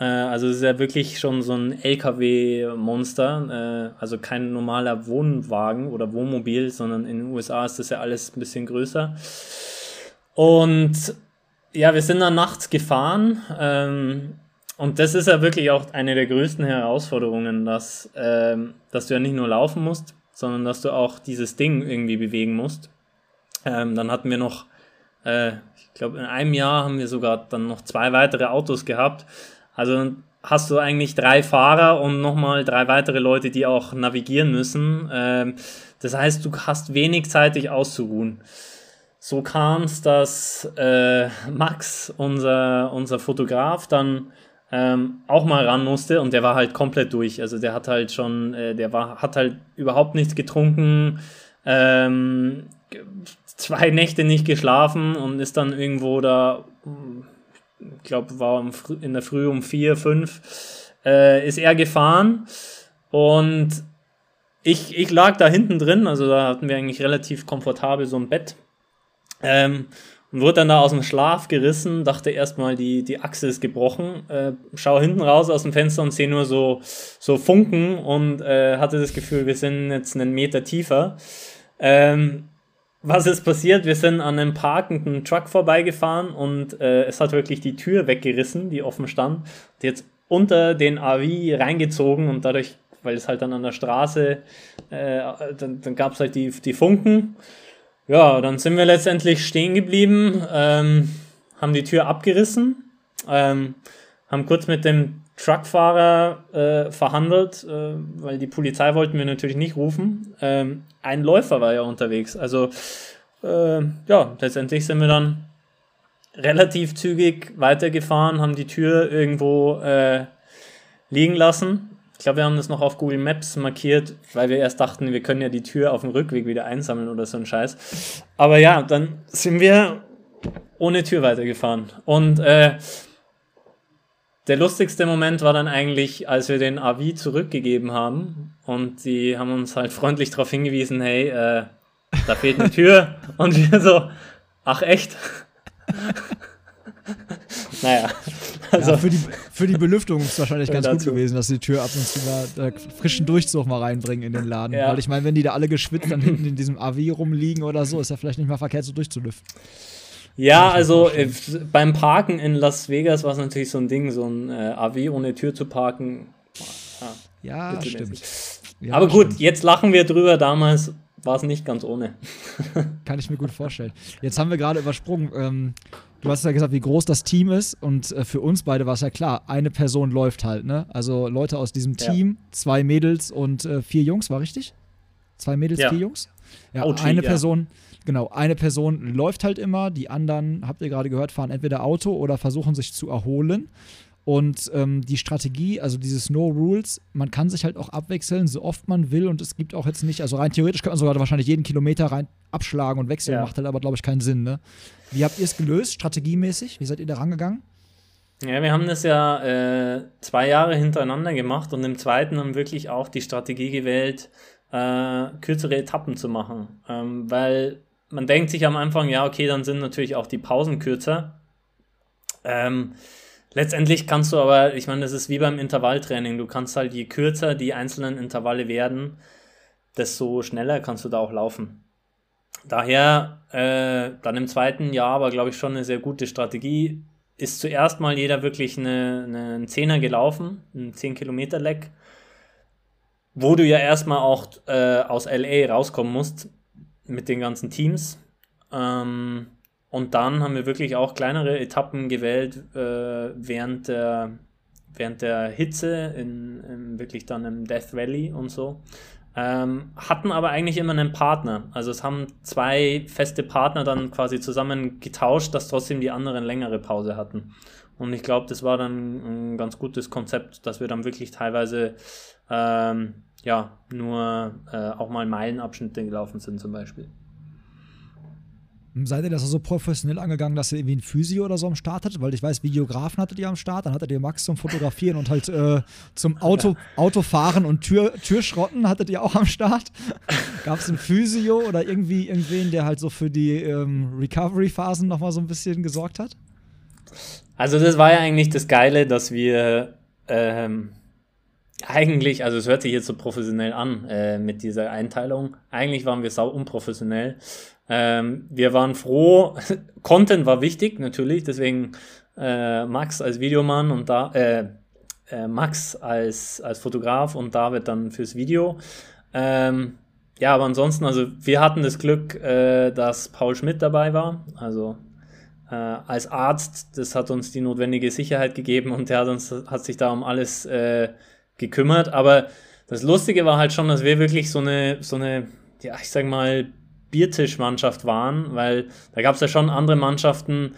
Äh, also es ist ja wirklich schon so ein LKW-Monster. Äh, also kein normaler Wohnwagen oder Wohnmobil, sondern in den USA ist das ja alles ein bisschen größer. Und ja, wir sind dann nachts gefahren. Ähm, und das ist ja wirklich auch eine der größten Herausforderungen, dass, ähm, dass du ja nicht nur laufen musst, sondern dass du auch dieses Ding irgendwie bewegen musst. Ähm, dann hatten wir noch, äh, ich glaube, in einem Jahr haben wir sogar dann noch zwei weitere Autos gehabt. Also hast du eigentlich drei Fahrer und nochmal drei weitere Leute, die auch navigieren müssen. Ähm, das heißt, du hast wenig Zeit, dich auszuruhen. So kam es, dass äh, Max, unser, unser Fotograf, dann ähm, auch mal ran musste und der war halt komplett durch. Also der hat halt schon, äh, der war, hat halt überhaupt nichts getrunken, ähm, zwei Nächte nicht geschlafen und ist dann irgendwo da, ich glaube, war in der Früh um vier, fünf, äh, ist er gefahren und ich, ich lag da hinten drin, also da hatten wir eigentlich relativ komfortabel so ein Bett. Ähm, und wurde dann da aus dem Schlaf gerissen, dachte erstmal, die, die Achse ist gebrochen, äh, schau hinten raus aus dem Fenster und sehe nur so, so Funken und äh, hatte das Gefühl, wir sind jetzt einen Meter tiefer. Ähm, was ist passiert? Wir sind an einem parkenden Truck vorbeigefahren und äh, es hat wirklich die Tür weggerissen, die offen stand. Und jetzt unter den AV reingezogen und dadurch, weil es halt dann an der Straße, äh, dann, dann gab es halt die, die Funken ja, dann sind wir letztendlich stehen geblieben, ähm, haben die Tür abgerissen, ähm, haben kurz mit dem Truckfahrer äh, verhandelt, äh, weil die Polizei wollten wir natürlich nicht rufen. Ähm, ein Läufer war ja unterwegs. Also äh, ja, letztendlich sind wir dann relativ zügig weitergefahren, haben die Tür irgendwo äh, liegen lassen ich glaube, wir haben das noch auf Google Maps markiert, weil wir erst dachten, wir können ja die Tür auf dem Rückweg wieder einsammeln oder so ein Scheiß. Aber ja, dann sind wir ohne Tür weitergefahren. Und äh, der lustigste Moment war dann eigentlich, als wir den AV zurückgegeben haben und die haben uns halt freundlich darauf hingewiesen, hey, äh, da fehlt eine Tür. Und wir so, ach echt? naja. Also, ja, für, die, für die Belüftung ist es wahrscheinlich ganz gut gewesen, dass die Tür ab und zu mal äh, frischen Durchzug mal reinbringen in den Laden. Ja. Weil ich meine, wenn die da alle geschwitzt dann hinten in diesem AV rumliegen oder so, ist ja vielleicht nicht mal verkehrt, so durchzulüften. Ja, also äh, beim Parken in Las Vegas war es natürlich so ein Ding, so ein äh, AV ohne Tür zu parken. Ja, ja stimmt. Ja, Aber gut, stimmt. jetzt lachen wir drüber. Damals war es nicht ganz ohne. Kann ich mir gut vorstellen. Jetzt haben wir gerade übersprungen. Ähm, Du hast ja gesagt, wie groß das Team ist und äh, für uns beide war es ja klar, eine Person läuft halt, ne? Also Leute aus diesem Team, ja. zwei Mädels und äh, vier Jungs, war richtig? Zwei Mädels, ja. vier Jungs? Ja, OT, eine Person, genau, eine Person läuft halt immer, die anderen, habt ihr gerade gehört, fahren entweder Auto oder versuchen sich zu erholen. Und ähm, die Strategie, also dieses No Rules, man kann sich halt auch abwechseln, so oft man will. Und es gibt auch jetzt nicht, also rein theoretisch kann man sogar wahrscheinlich jeden Kilometer rein abschlagen und wechseln, ja. macht halt aber, glaube ich, keinen Sinn. Ne? Wie habt ihr es gelöst, strategiemäßig? Wie seid ihr da rangegangen? Ja, wir haben das ja äh, zwei Jahre hintereinander gemacht und im zweiten haben wirklich auch die Strategie gewählt, äh, kürzere Etappen zu machen. Ähm, weil man denkt sich am Anfang, ja, okay, dann sind natürlich auch die Pausen kürzer. Ähm, Letztendlich kannst du aber, ich meine, das ist wie beim Intervalltraining. Du kannst halt, je kürzer die einzelnen Intervalle werden, desto schneller kannst du da auch laufen. Daher äh, dann im zweiten Jahr aber, glaube ich, schon eine sehr gute Strategie. Ist zuerst mal jeder wirklich eine, eine, einen Zehner gelaufen, ein 10-Kilometer-Leck, wo du ja erstmal auch äh, aus LA rauskommen musst mit den ganzen Teams. Ähm, und dann haben wir wirklich auch kleinere Etappen gewählt äh, während, der, während der Hitze, in, in, wirklich dann im Death Valley und so. Ähm, hatten aber eigentlich immer einen Partner. Also es haben zwei feste Partner dann quasi zusammen getauscht, dass trotzdem die anderen längere Pause hatten. Und ich glaube, das war dann ein ganz gutes Konzept, dass wir dann wirklich teilweise ähm, ja nur äh, auch mal Meilenabschnitte gelaufen sind zum Beispiel. Seid ihr das so professionell angegangen, dass ihr irgendwie ein Physio oder so am Start hattet? Weil ich weiß, Videografen hattet ihr am Start, dann hattet ihr Max zum Fotografieren und halt äh, zum Auto, Autofahren und Tür, Türschrotten hattet ihr auch am Start. Gab es ein Physio oder irgendwie irgendwen, der halt so für die ähm, Recovery-Phasen nochmal so ein bisschen gesorgt hat? Also das war ja eigentlich das Geile, dass wir ähm, eigentlich, also es hört sich jetzt so professionell an äh, mit dieser Einteilung. Eigentlich waren wir sau unprofessionell. Ähm, wir waren froh, Content war wichtig, natürlich, deswegen äh, Max als Videomann und da äh, äh, Max als, als Fotograf und David dann fürs Video. Ähm, ja, aber ansonsten, also wir hatten das Glück, äh, dass Paul Schmidt dabei war, also äh, als Arzt, das hat uns die notwendige Sicherheit gegeben und der hat uns hat sich da um alles äh, gekümmert. Aber das Lustige war halt schon, dass wir wirklich so eine, so eine, ja, ich sag mal, Biertischmannschaft waren, weil da gab es ja schon andere Mannschaften,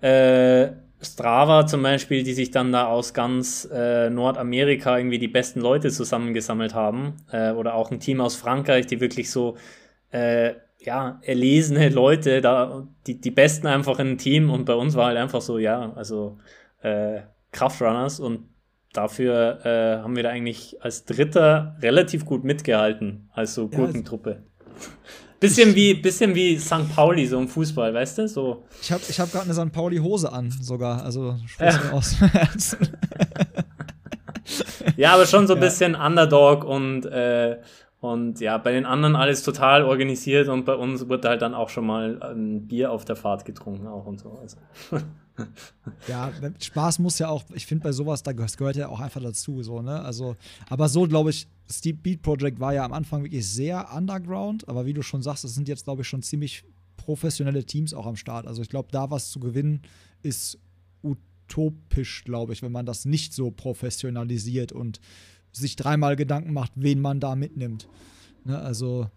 äh, Strava zum Beispiel, die sich dann da aus ganz äh, Nordamerika irgendwie die besten Leute zusammengesammelt haben. Äh, oder auch ein Team aus Frankreich, die wirklich so äh, ja, erlesene Leute, da, die, die Besten einfach in einem Team und bei uns war halt einfach so, ja, also äh, Kraftrunners und dafür äh, haben wir da eigentlich als Dritter relativ gut mitgehalten, als so Gurkentruppe. Ja, Bisschen wie, bisschen wie St. Pauli, so im Fußball, weißt du? So. Ich habe ich hab gerade eine St. Pauli-Hose an, sogar. Also sprichst ja. aus Herzen. ja, aber schon so ein ja. bisschen Underdog und, äh, und ja, bei den anderen alles total organisiert und bei uns wurde halt dann auch schon mal ein Bier auf der Fahrt getrunken auch und so. Also. ja, Spaß muss ja auch, ich finde bei sowas, da gehört ja auch einfach dazu, so, ne? Also, aber so glaube ich, Steep Beat Project war ja am Anfang wirklich sehr underground, aber wie du schon sagst, es sind jetzt, glaube ich, schon ziemlich professionelle Teams auch am Start. Also ich glaube, da was zu gewinnen ist utopisch, glaube ich, wenn man das nicht so professionalisiert und sich dreimal Gedanken macht, wen man da mitnimmt. Ne? Also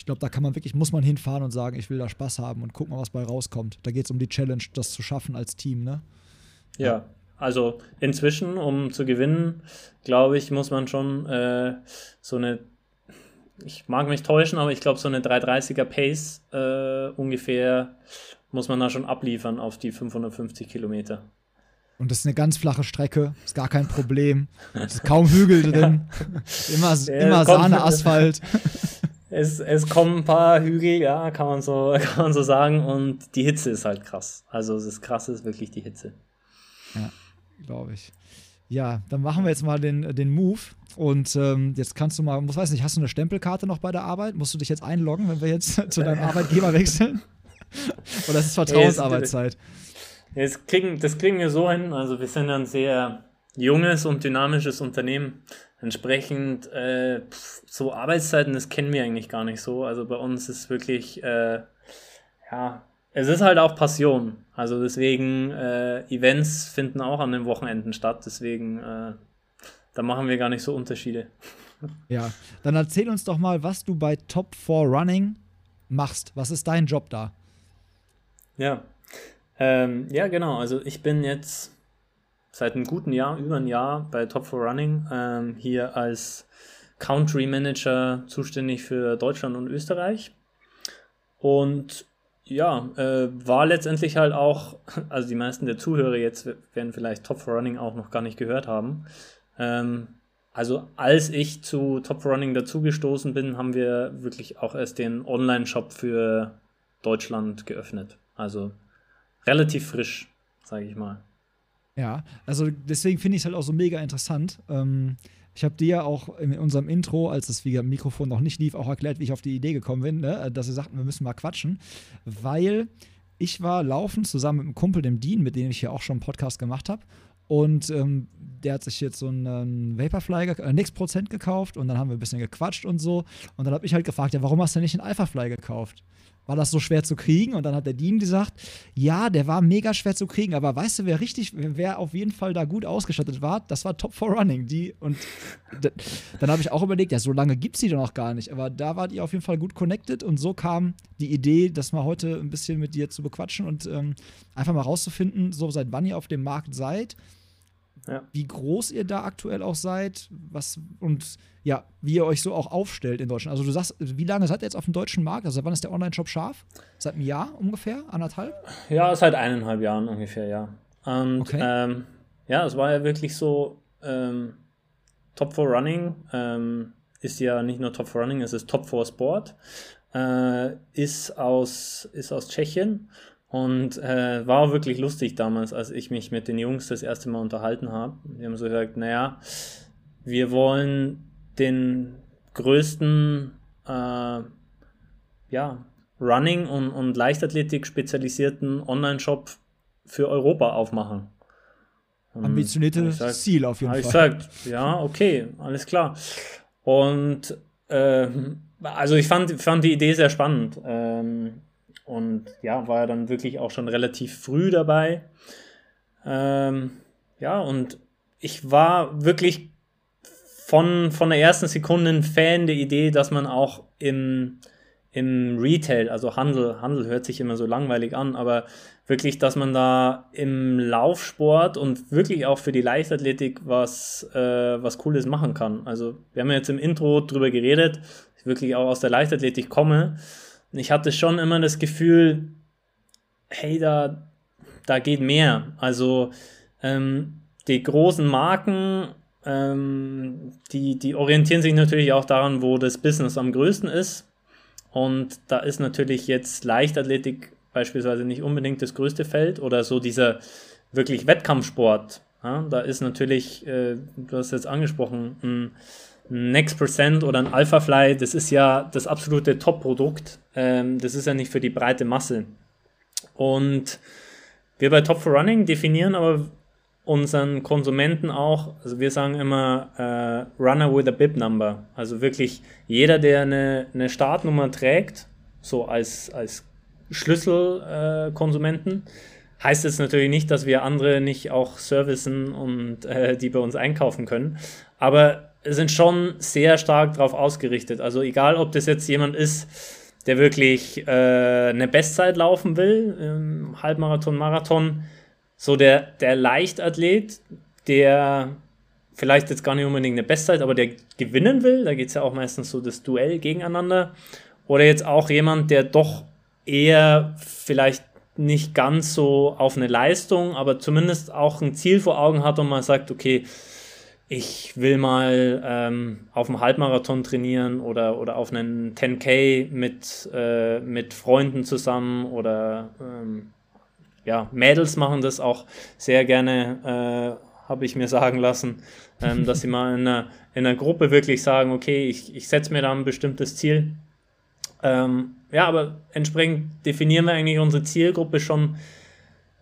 ich glaube, da kann man wirklich, muss man hinfahren und sagen, ich will da Spaß haben und gucken, was bei rauskommt. Da geht es um die Challenge, das zu schaffen als Team, ne? Ja, also inzwischen, um zu gewinnen, glaube ich, muss man schon äh, so eine, ich mag mich täuschen, aber ich glaube, so eine 330er Pace äh, ungefähr muss man da schon abliefern auf die 550 Kilometer. Und das ist eine ganz flache Strecke, ist gar kein Problem. Es ist kaum Hügel drin. Ja. Immer, ja, immer Sahne, Asphalt. Es, es kommen ein paar Hügel, ja, kann man, so, kann man so sagen. Und die Hitze ist halt krass. Also das Krasse ist wirklich die Hitze. Ja, glaube ich. Ja, dann machen wir jetzt mal den, den Move. Und ähm, jetzt kannst du mal, muss weiß nicht, hast du eine Stempelkarte noch bei der Arbeit? Musst du dich jetzt einloggen, wenn wir jetzt zu deinem Arbeitgeber wechseln? Oder ist es Vertrauensarbeitszeit? Das kriegen, das kriegen wir so hin. Also wir sind ein sehr junges und dynamisches Unternehmen. Entsprechend, äh, so Arbeitszeiten, das kennen wir eigentlich gar nicht so. Also bei uns ist wirklich, äh, ja, es ist halt auch Passion. Also deswegen, äh, Events finden auch an den Wochenenden statt. Deswegen, äh, da machen wir gar nicht so Unterschiede. Ja, dann erzähl uns doch mal, was du bei Top 4 Running machst. Was ist dein Job da? Ja, ähm, ja, genau. Also ich bin jetzt seit einem guten Jahr, über ein Jahr bei Top 4 Running, ähm, hier als Country Manager zuständig für Deutschland und Österreich. Und ja, äh, war letztendlich halt auch, also die meisten der Zuhörer jetzt werden vielleicht Top 4 Running auch noch gar nicht gehört haben. Ähm, also als ich zu Top 4 Running dazugestoßen bin, haben wir wirklich auch erst den Online-Shop für Deutschland geöffnet. Also relativ frisch, sage ich mal. Ja, also deswegen finde ich es halt auch so mega interessant. Ähm, ich habe dir ja auch in unserem Intro, als das Mikrofon noch nicht lief, auch erklärt, wie ich auf die Idee gekommen bin, ne? dass wir sagten, wir müssen mal quatschen, weil ich war laufen zusammen mit einem Kumpel, dem Dean, mit dem ich ja auch schon einen Podcast gemacht habe. Und ähm, der hat sich jetzt so einen Vaporfly, äh, nix Prozent gekauft und dann haben wir ein bisschen gequatscht und so. Und dann habe ich halt gefragt, ja, warum hast du nicht einen Alphafly gekauft? War das so schwer zu kriegen? Und dann hat der Dean gesagt, ja, der war mega schwer zu kriegen, aber weißt du, wer richtig, wer auf jeden Fall da gut ausgestattet war? Das war Top 4 Running. Die, und dann habe ich auch überlegt, ja, so lange gibt es die doch noch gar nicht, aber da wart ihr auf jeden Fall gut connected und so kam die Idee, das mal heute ein bisschen mit dir zu bequatschen und ähm, einfach mal rauszufinden, so seit wann ihr auf dem Markt seid ja. wie groß ihr da aktuell auch seid, was und ja, wie ihr euch so auch aufstellt in Deutschland. Also du sagst, wie lange seid ihr jetzt auf dem deutschen Markt? Also wann ist der Online-Shop scharf? Seit einem Jahr ungefähr? Anderthalb? Ja, seit eineinhalb Jahren ungefähr, ja. Und okay. ähm, ja, es war ja wirklich so, ähm, Top 4 Running ähm, ist ja nicht nur Top 4 Running, es ist Top 4 Sport. Äh, ist, aus, ist aus Tschechien und äh, war wirklich lustig damals, als ich mich mit den Jungs das erste Mal unterhalten habe. Die haben so gesagt, naja, wir wollen den größten äh, ja, Running- und, und Leichtathletik spezialisierten Online-Shop für Europa aufmachen. Ambitioniertes Ziel auf jeden Fall. Ich gesagt, ja, okay, alles klar. Und äh, also ich fand, fand die Idee sehr spannend. Ähm, und ja, war dann wirklich auch schon relativ früh dabei. Ähm, ja, und ich war wirklich von, von der ersten Sekunde ein Fan der Idee, dass man auch im, im Retail, also Handel, Handel hört sich immer so langweilig an, aber wirklich, dass man da im Laufsport und wirklich auch für die Leichtathletik was, äh, was Cooles machen kann. Also wir haben ja jetzt im Intro drüber geredet, ich wirklich auch aus der Leichtathletik komme ich hatte schon immer das Gefühl, hey, da, da geht mehr. Also ähm, die großen Marken, ähm, die, die orientieren sich natürlich auch daran, wo das Business am größten ist. Und da ist natürlich jetzt Leichtathletik beispielsweise nicht unbedingt das größte Feld oder so dieser wirklich Wettkampfsport. Ja, da ist natürlich, äh, du hast jetzt angesprochen, ein Next Percent oder ein Alphafly, das ist ja das absolute Top-Produkt. Ähm, das ist ja nicht für die breite Masse. Und wir bei Top for Running definieren aber unseren Konsumenten auch, also wir sagen immer äh, Runner with a Bib Number. Also wirklich jeder, der eine, eine Startnummer trägt, so als, als Schlüsselkonsumenten, äh, heißt jetzt natürlich nicht, dass wir andere nicht auch servicen und äh, die bei uns einkaufen können. Aber sind schon sehr stark darauf ausgerichtet. Also egal, ob das jetzt jemand ist, der wirklich äh, eine Bestzeit laufen will, im Halbmarathon, Marathon, so der, der Leichtathlet, der vielleicht jetzt gar nicht unbedingt eine Bestzeit, aber der gewinnen will, da geht es ja auch meistens so das Duell gegeneinander, oder jetzt auch jemand, der doch eher vielleicht nicht ganz so auf eine Leistung, aber zumindest auch ein Ziel vor Augen hat und man sagt, okay, ich will mal ähm, auf dem Halbmarathon trainieren oder, oder auf einen 10K mit, äh, mit Freunden zusammen oder ähm, ja, Mädels machen das auch sehr gerne, äh, habe ich mir sagen lassen, ähm, dass sie mal in einer, in einer Gruppe wirklich sagen, okay, ich, ich setze mir da ein bestimmtes Ziel. Ähm, ja, aber entsprechend definieren wir eigentlich unsere Zielgruppe schon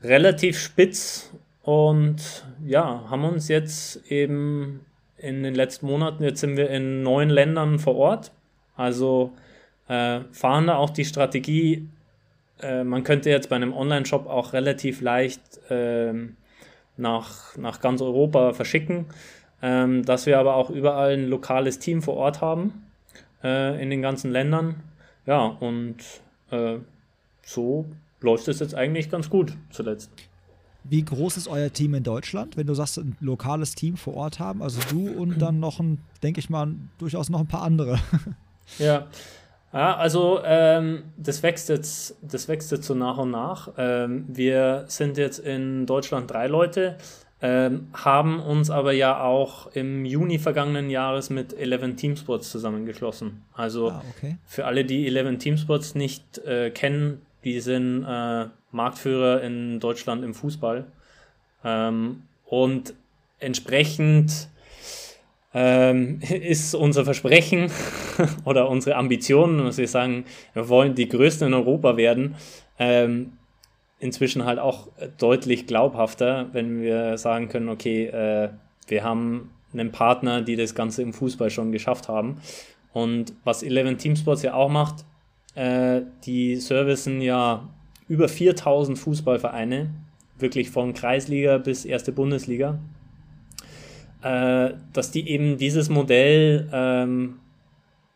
relativ spitz und ja, haben uns jetzt eben in den letzten Monaten, jetzt sind wir in neun Ländern vor Ort. Also äh, fahren da auch die Strategie, äh, man könnte jetzt bei einem Online-Shop auch relativ leicht äh, nach, nach ganz Europa verschicken, ähm, dass wir aber auch überall ein lokales Team vor Ort haben äh, in den ganzen Ländern. Ja, und äh, so läuft es jetzt eigentlich ganz gut zuletzt. Wie groß ist euer Team in Deutschland, wenn du sagst, ein lokales Team vor Ort haben? Also du und dann noch ein, denke ich mal, durchaus noch ein paar andere. Ja, ja also ähm, das, wächst jetzt, das wächst jetzt so nach und nach. Ähm, wir sind jetzt in Deutschland drei Leute, ähm, haben uns aber ja auch im Juni vergangenen Jahres mit 11 Teamsports zusammengeschlossen. Also ah, okay. für alle, die 11 Teamsports nicht äh, kennen, die sind äh, Marktführer in Deutschland im Fußball. Ähm, und entsprechend ähm, ist unser Versprechen oder unsere Ambition, dass wir sagen, wir wollen die Größten in Europa werden, ähm, inzwischen halt auch deutlich glaubhafter, wenn wir sagen können, okay, äh, wir haben einen Partner, die das Ganze im Fußball schon geschafft haben. Und was 11 Teamsports ja auch macht, äh, die servicen ja über 4000 Fußballvereine, wirklich von Kreisliga bis erste Bundesliga, äh, dass die eben dieses Modell ähm,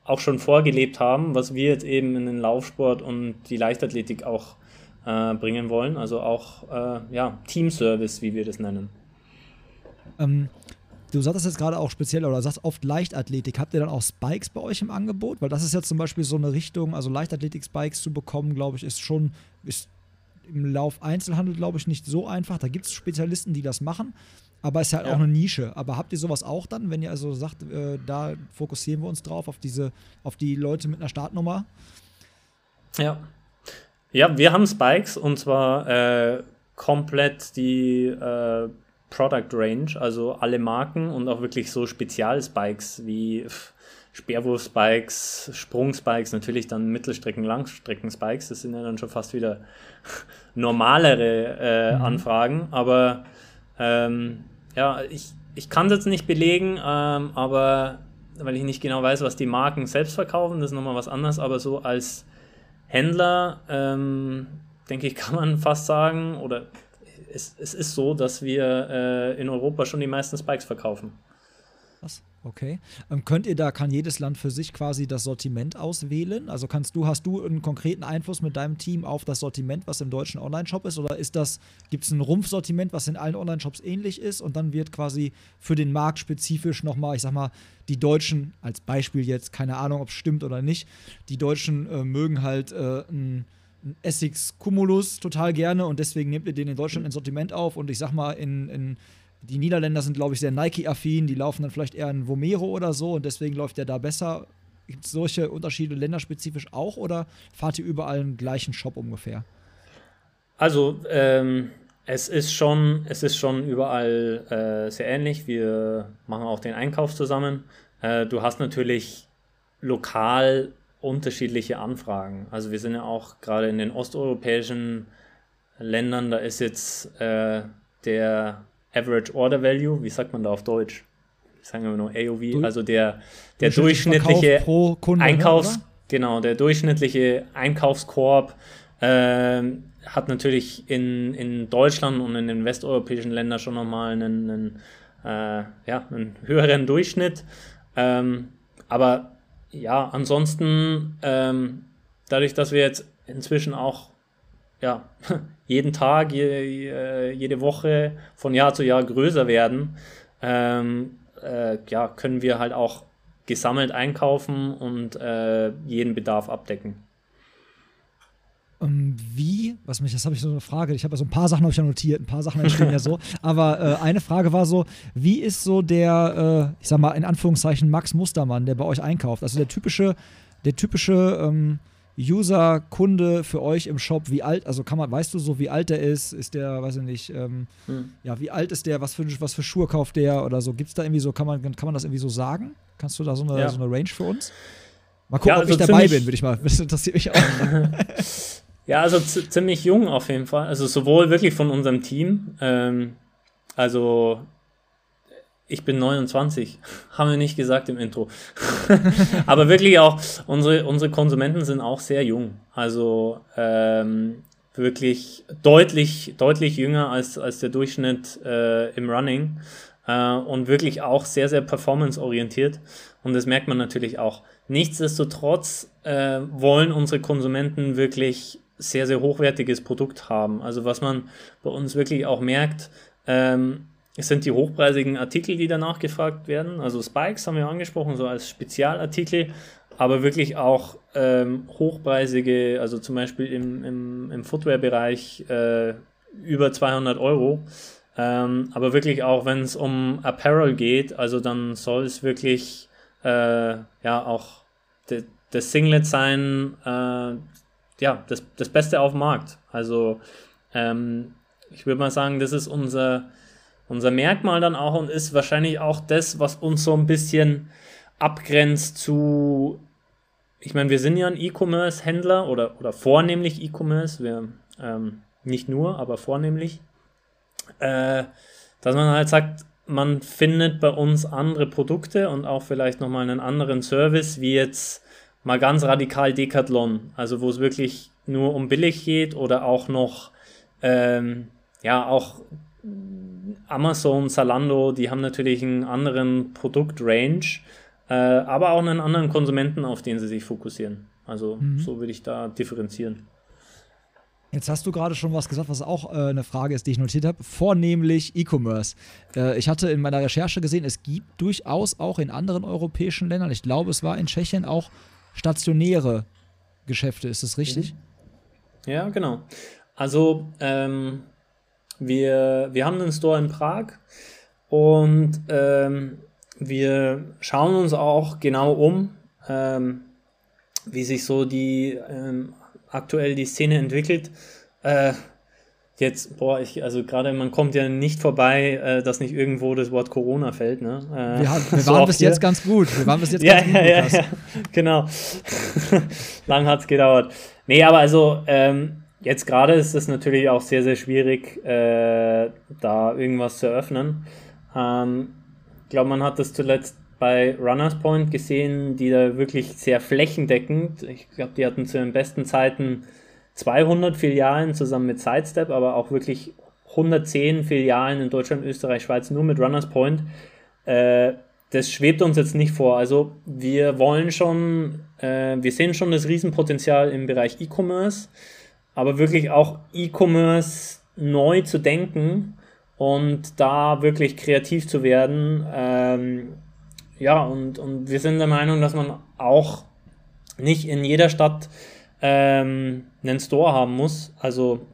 auch schon vorgelebt haben, was wir jetzt eben in den Laufsport und die Leichtathletik auch äh, bringen wollen, also auch äh, ja, Teamservice, wie wir das nennen. Ähm, Du sagtest jetzt gerade auch speziell oder sagst oft Leichtathletik. Habt ihr dann auch Spikes bei euch im Angebot? Weil das ist ja zum Beispiel so eine Richtung, also Leichtathletik-Spikes zu bekommen, glaube ich, ist schon ist im Lauf Einzelhandel, glaube ich, nicht so einfach. Da gibt es Spezialisten, die das machen, aber es ist halt ja. auch eine Nische. Aber habt ihr sowas auch dann, wenn ihr also sagt, äh, da fokussieren wir uns drauf, auf diese, auf die Leute mit einer Startnummer? Ja. Ja, wir haben Spikes und zwar äh, komplett die äh, Product Range, also alle Marken und auch wirklich so Spezialspikes wie Speerwurf-Spikes, Sprung-Spikes, natürlich dann Mittelstrecken-, Langstrecken-Spikes. Das sind ja dann schon fast wieder normalere äh, mhm. Anfragen. Aber ähm, ja, ich, ich kann es jetzt nicht belegen, ähm, aber weil ich nicht genau weiß, was die Marken selbst verkaufen, das ist nochmal was anderes. Aber so als Händler, ähm, denke ich, kann man fast sagen, oder es, es ist so, dass wir äh, in Europa schon die meisten Spikes verkaufen. Was? Okay. Ähm, könnt ihr da, kann jedes Land für sich quasi das Sortiment auswählen? Also kannst du, hast du einen konkreten Einfluss mit deinem Team auf das Sortiment, was im deutschen Online-Shop ist? Oder ist das, gibt es ein Rumpfsortiment, was in allen Online-Shops ähnlich ist und dann wird quasi für den Markt spezifisch nochmal, ich sag mal, die Deutschen, als Beispiel jetzt, keine Ahnung, ob es stimmt oder nicht, die Deutschen äh, mögen halt äh, ein Essex Cumulus total gerne und deswegen nehmt ihr den in Deutschland ins Sortiment auf und ich sag mal, in, in die Niederländer sind, glaube ich, sehr Nike-affin, die laufen dann vielleicht eher in Vomero oder so und deswegen läuft der da besser. Gibt es solche Unterschiede länderspezifisch auch oder fahrt ihr überall einen gleichen Shop ungefähr? Also, ähm, es ist schon, es ist schon überall äh, sehr ähnlich. Wir machen auch den Einkauf zusammen. Äh, du hast natürlich lokal unterschiedliche Anfragen. Also wir sind ja auch gerade in den osteuropäischen Ländern, da ist jetzt äh, der Average Order Value, wie sagt man da auf Deutsch? Sagen wir nur AOV, also der, der durchschnittliche Kunde, ne, Einkaufs, ne, genau, der durchschnittliche Einkaufskorb äh, hat natürlich in, in Deutschland und in den westeuropäischen Ländern schon nochmal einen, einen, äh, ja, einen höheren Durchschnitt. Ähm, aber ja, ansonsten, ähm, dadurch, dass wir jetzt inzwischen auch ja, jeden Tag, je, jede Woche von Jahr zu Jahr größer werden, ähm, äh, ja, können wir halt auch gesammelt einkaufen und äh, jeden Bedarf abdecken. Ähm, wie, was mich, das habe ich so eine Frage, ich habe ja so ein paar Sachen habe ich ja notiert, ein paar Sachen entstehen ja so, aber äh, eine Frage war so, wie ist so der, äh, ich sag mal in Anführungszeichen Max Mustermann, der bei euch einkauft, also der typische, der typische ähm, User, Kunde für euch im Shop, wie alt, also kann man, weißt du so, wie alt der ist, ist der, weiß ich nicht, ähm, hm. ja, wie alt ist der, was für, was für Schuhe kauft der oder so, gibt es da irgendwie so, kann man, kann man das irgendwie so sagen? Kannst du da so eine, ja. so eine Range für uns? Mal gucken, ja, also ob ich dabei bin, würde ich mal, das interessiert mich auch. Ja, also ziemlich jung auf jeden Fall. Also sowohl wirklich von unserem Team. Ähm, also ich bin 29, haben wir nicht gesagt im Intro. Aber wirklich auch, unsere, unsere Konsumenten sind auch sehr jung. Also ähm, wirklich deutlich, deutlich jünger als, als der Durchschnitt äh, im Running. Äh, und wirklich auch sehr, sehr performanceorientiert. Und das merkt man natürlich auch. Nichtsdestotrotz äh, wollen unsere Konsumenten wirklich sehr, sehr hochwertiges Produkt haben. Also was man bei uns wirklich auch merkt, ähm, es sind die hochpreisigen Artikel, die danach gefragt werden. Also Spikes haben wir angesprochen, so als Spezialartikel, aber wirklich auch ähm, hochpreisige, also zum Beispiel im, im, im Footwear-Bereich äh, über 200 Euro. Ähm, aber wirklich auch, wenn es um Apparel geht, also dann soll es wirklich äh, ja auch das Singlet sein, äh, ja, das, das Beste auf dem Markt. Also ähm, ich würde mal sagen, das ist unser, unser Merkmal dann auch und ist wahrscheinlich auch das, was uns so ein bisschen abgrenzt zu, ich meine, wir sind ja ein E-Commerce-Händler oder, oder vornehmlich E-Commerce, wir ähm, nicht nur, aber vornehmlich, äh, dass man halt sagt, man findet bei uns andere Produkte und auch vielleicht nochmal einen anderen Service, wie jetzt mal ganz radikal Decathlon, also wo es wirklich nur um billig geht oder auch noch, ähm, ja, auch Amazon, Zalando, die haben natürlich einen anderen Produktrange, äh, aber auch einen anderen Konsumenten, auf den sie sich fokussieren. Also mhm. so würde ich da differenzieren. Jetzt hast du gerade schon was gesagt, was auch äh, eine Frage ist, die ich notiert habe, vornehmlich E-Commerce. Äh, ich hatte in meiner Recherche gesehen, es gibt durchaus auch in anderen europäischen Ländern, ich glaube, es war in Tschechien auch stationäre Geschäfte. Ist das richtig? Ja, genau. Also ähm, wir, wir haben einen Store in Prag und ähm, wir schauen uns auch genau um, ähm, wie sich so die ähm, aktuell die Szene entwickelt. Äh, jetzt, boah, ich, also gerade man kommt ja nicht vorbei, äh, dass nicht irgendwo das Wort Corona fällt. Ne? Äh, wir, haben, wir so waren bis hier. jetzt ganz gut. Wir waren bis jetzt ja, ganz ja, gut. Ja, ja, genau. Lang hat es gedauert. Nee, aber also ähm, jetzt gerade ist es natürlich auch sehr, sehr schwierig, äh, da irgendwas zu eröffnen. Ähm, ich glaube, man hat das zuletzt bei Runners Point gesehen, die da wirklich sehr flächendeckend, ich glaube, die hatten zu den besten Zeiten 200 Filialen zusammen mit Sidestep, aber auch wirklich 110 Filialen in Deutschland, Österreich, Schweiz nur mit Runners Point. Äh, das schwebt uns jetzt nicht vor. Also wir wollen schon, äh, wir sehen schon das Riesenpotenzial im Bereich E-Commerce, aber wirklich auch E-Commerce neu zu denken und da wirklich kreativ zu werden. Ähm, ja, und, und wir sind der Meinung, dass man auch nicht in jeder Stadt ähm, einen Store haben muss. Also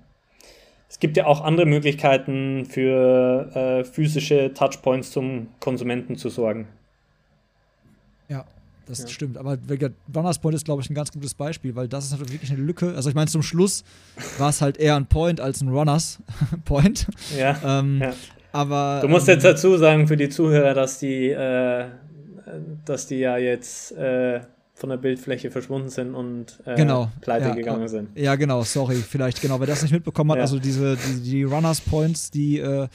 es gibt ja auch andere Möglichkeiten für äh, physische Touchpoints zum Konsumenten zu sorgen. Ja, das ja. stimmt. Aber Runners Point ist, glaube ich, ein ganz gutes Beispiel, weil das ist halt wirklich eine Lücke. Also ich meine, zum Schluss war es halt eher ein Point als ein Runners Point. Ja. ähm, ja. Aber, du musst ähm, jetzt dazu sagen für die Zuhörer, dass die äh, dass die ja jetzt äh, von der Bildfläche verschwunden sind und äh, genau, pleite ja, gegangen sind. Ja, genau, sorry, vielleicht, genau, wer das nicht mitbekommen hat, also diese, die, die Runners Points, die äh,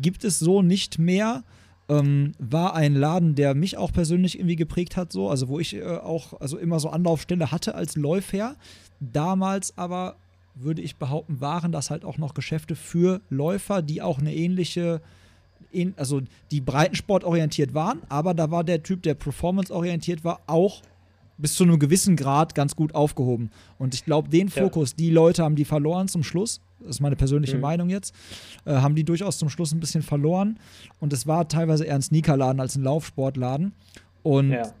gibt es so nicht mehr. Ähm, war ein Laden, der mich auch persönlich irgendwie geprägt hat, so, also wo ich äh, auch also immer so Anlaufstelle hatte als Läufer. Damals aber würde ich behaupten, waren das halt auch noch Geschäfte für Läufer, die auch eine ähnliche in, also die Breitensport orientiert waren, aber da war der Typ, der Performance orientiert war, auch bis zu einem gewissen Grad ganz gut aufgehoben. Und ich glaube, den Fokus, ja. die Leute haben die verloren zum Schluss. Das ist meine persönliche mhm. Meinung jetzt. Äh, haben die durchaus zum Schluss ein bisschen verloren. Und es war teilweise eher ein Sneakerladen als ein Laufsportladen. Und ja.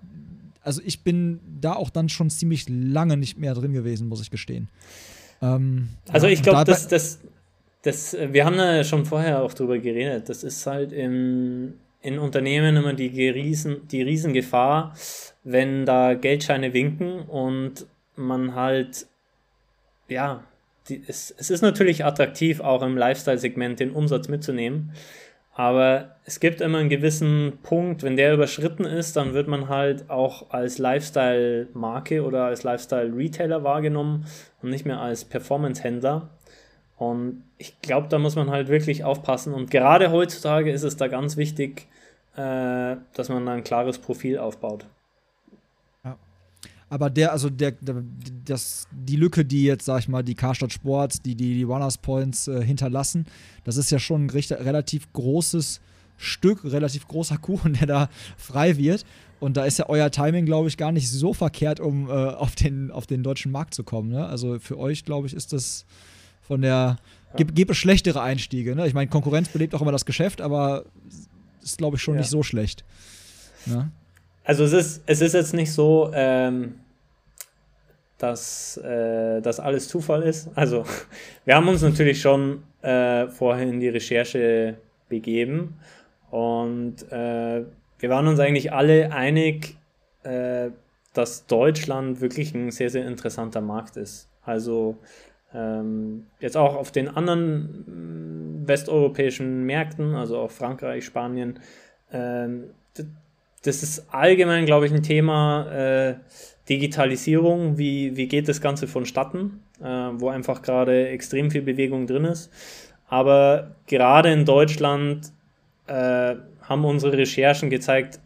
also ich bin da auch dann schon ziemlich lange nicht mehr drin gewesen, muss ich gestehen. Ähm, also ich glaube, da, das, das, das, äh, wir haben da schon vorher auch drüber geredet. Das ist halt im, in Unternehmen immer die, Riesen, die Riesengefahr, wenn da Geldscheine winken und man halt, ja, es, es ist natürlich attraktiv, auch im Lifestyle-Segment den Umsatz mitzunehmen. Aber es gibt immer einen gewissen Punkt, wenn der überschritten ist, dann wird man halt auch als Lifestyle-Marke oder als Lifestyle-Retailer wahrgenommen und nicht mehr als Performance-Händler. Und ich glaube, da muss man halt wirklich aufpassen. Und gerade heutzutage ist es da ganz wichtig, äh, dass man da ein klares Profil aufbaut. Aber der, also der, der, das, die Lücke, die jetzt, sag ich mal, die Karstadt Sports, die die, die Runners Points äh, hinterlassen, das ist ja schon ein recht, relativ großes Stück, relativ großer Kuchen, der da frei wird. Und da ist ja euer Timing, glaube ich, gar nicht so verkehrt, um äh, auf, den, auf den deutschen Markt zu kommen. Ne? Also für euch, glaube ich, ist das von der. Ja. Gibt, es schlechtere Einstiege. Ne? Ich meine, Konkurrenz belebt auch immer das Geschäft, aber ist, glaube ich, schon ja. nicht so schlecht. Ne? Also es ist, es ist jetzt nicht so, ähm, dass äh, das alles Zufall ist. Also wir haben uns natürlich schon äh, vorher in die Recherche begeben und äh, wir waren uns eigentlich alle einig, äh, dass Deutschland wirklich ein sehr, sehr interessanter Markt ist. Also ähm, jetzt auch auf den anderen mm, westeuropäischen Märkten, also auch Frankreich, Spanien, ähm, das ist allgemein, glaube ich, ein Thema äh, Digitalisierung. Wie, wie geht das Ganze vonstatten, äh, wo einfach gerade extrem viel Bewegung drin ist. Aber gerade in Deutschland äh, haben unsere Recherchen gezeigt,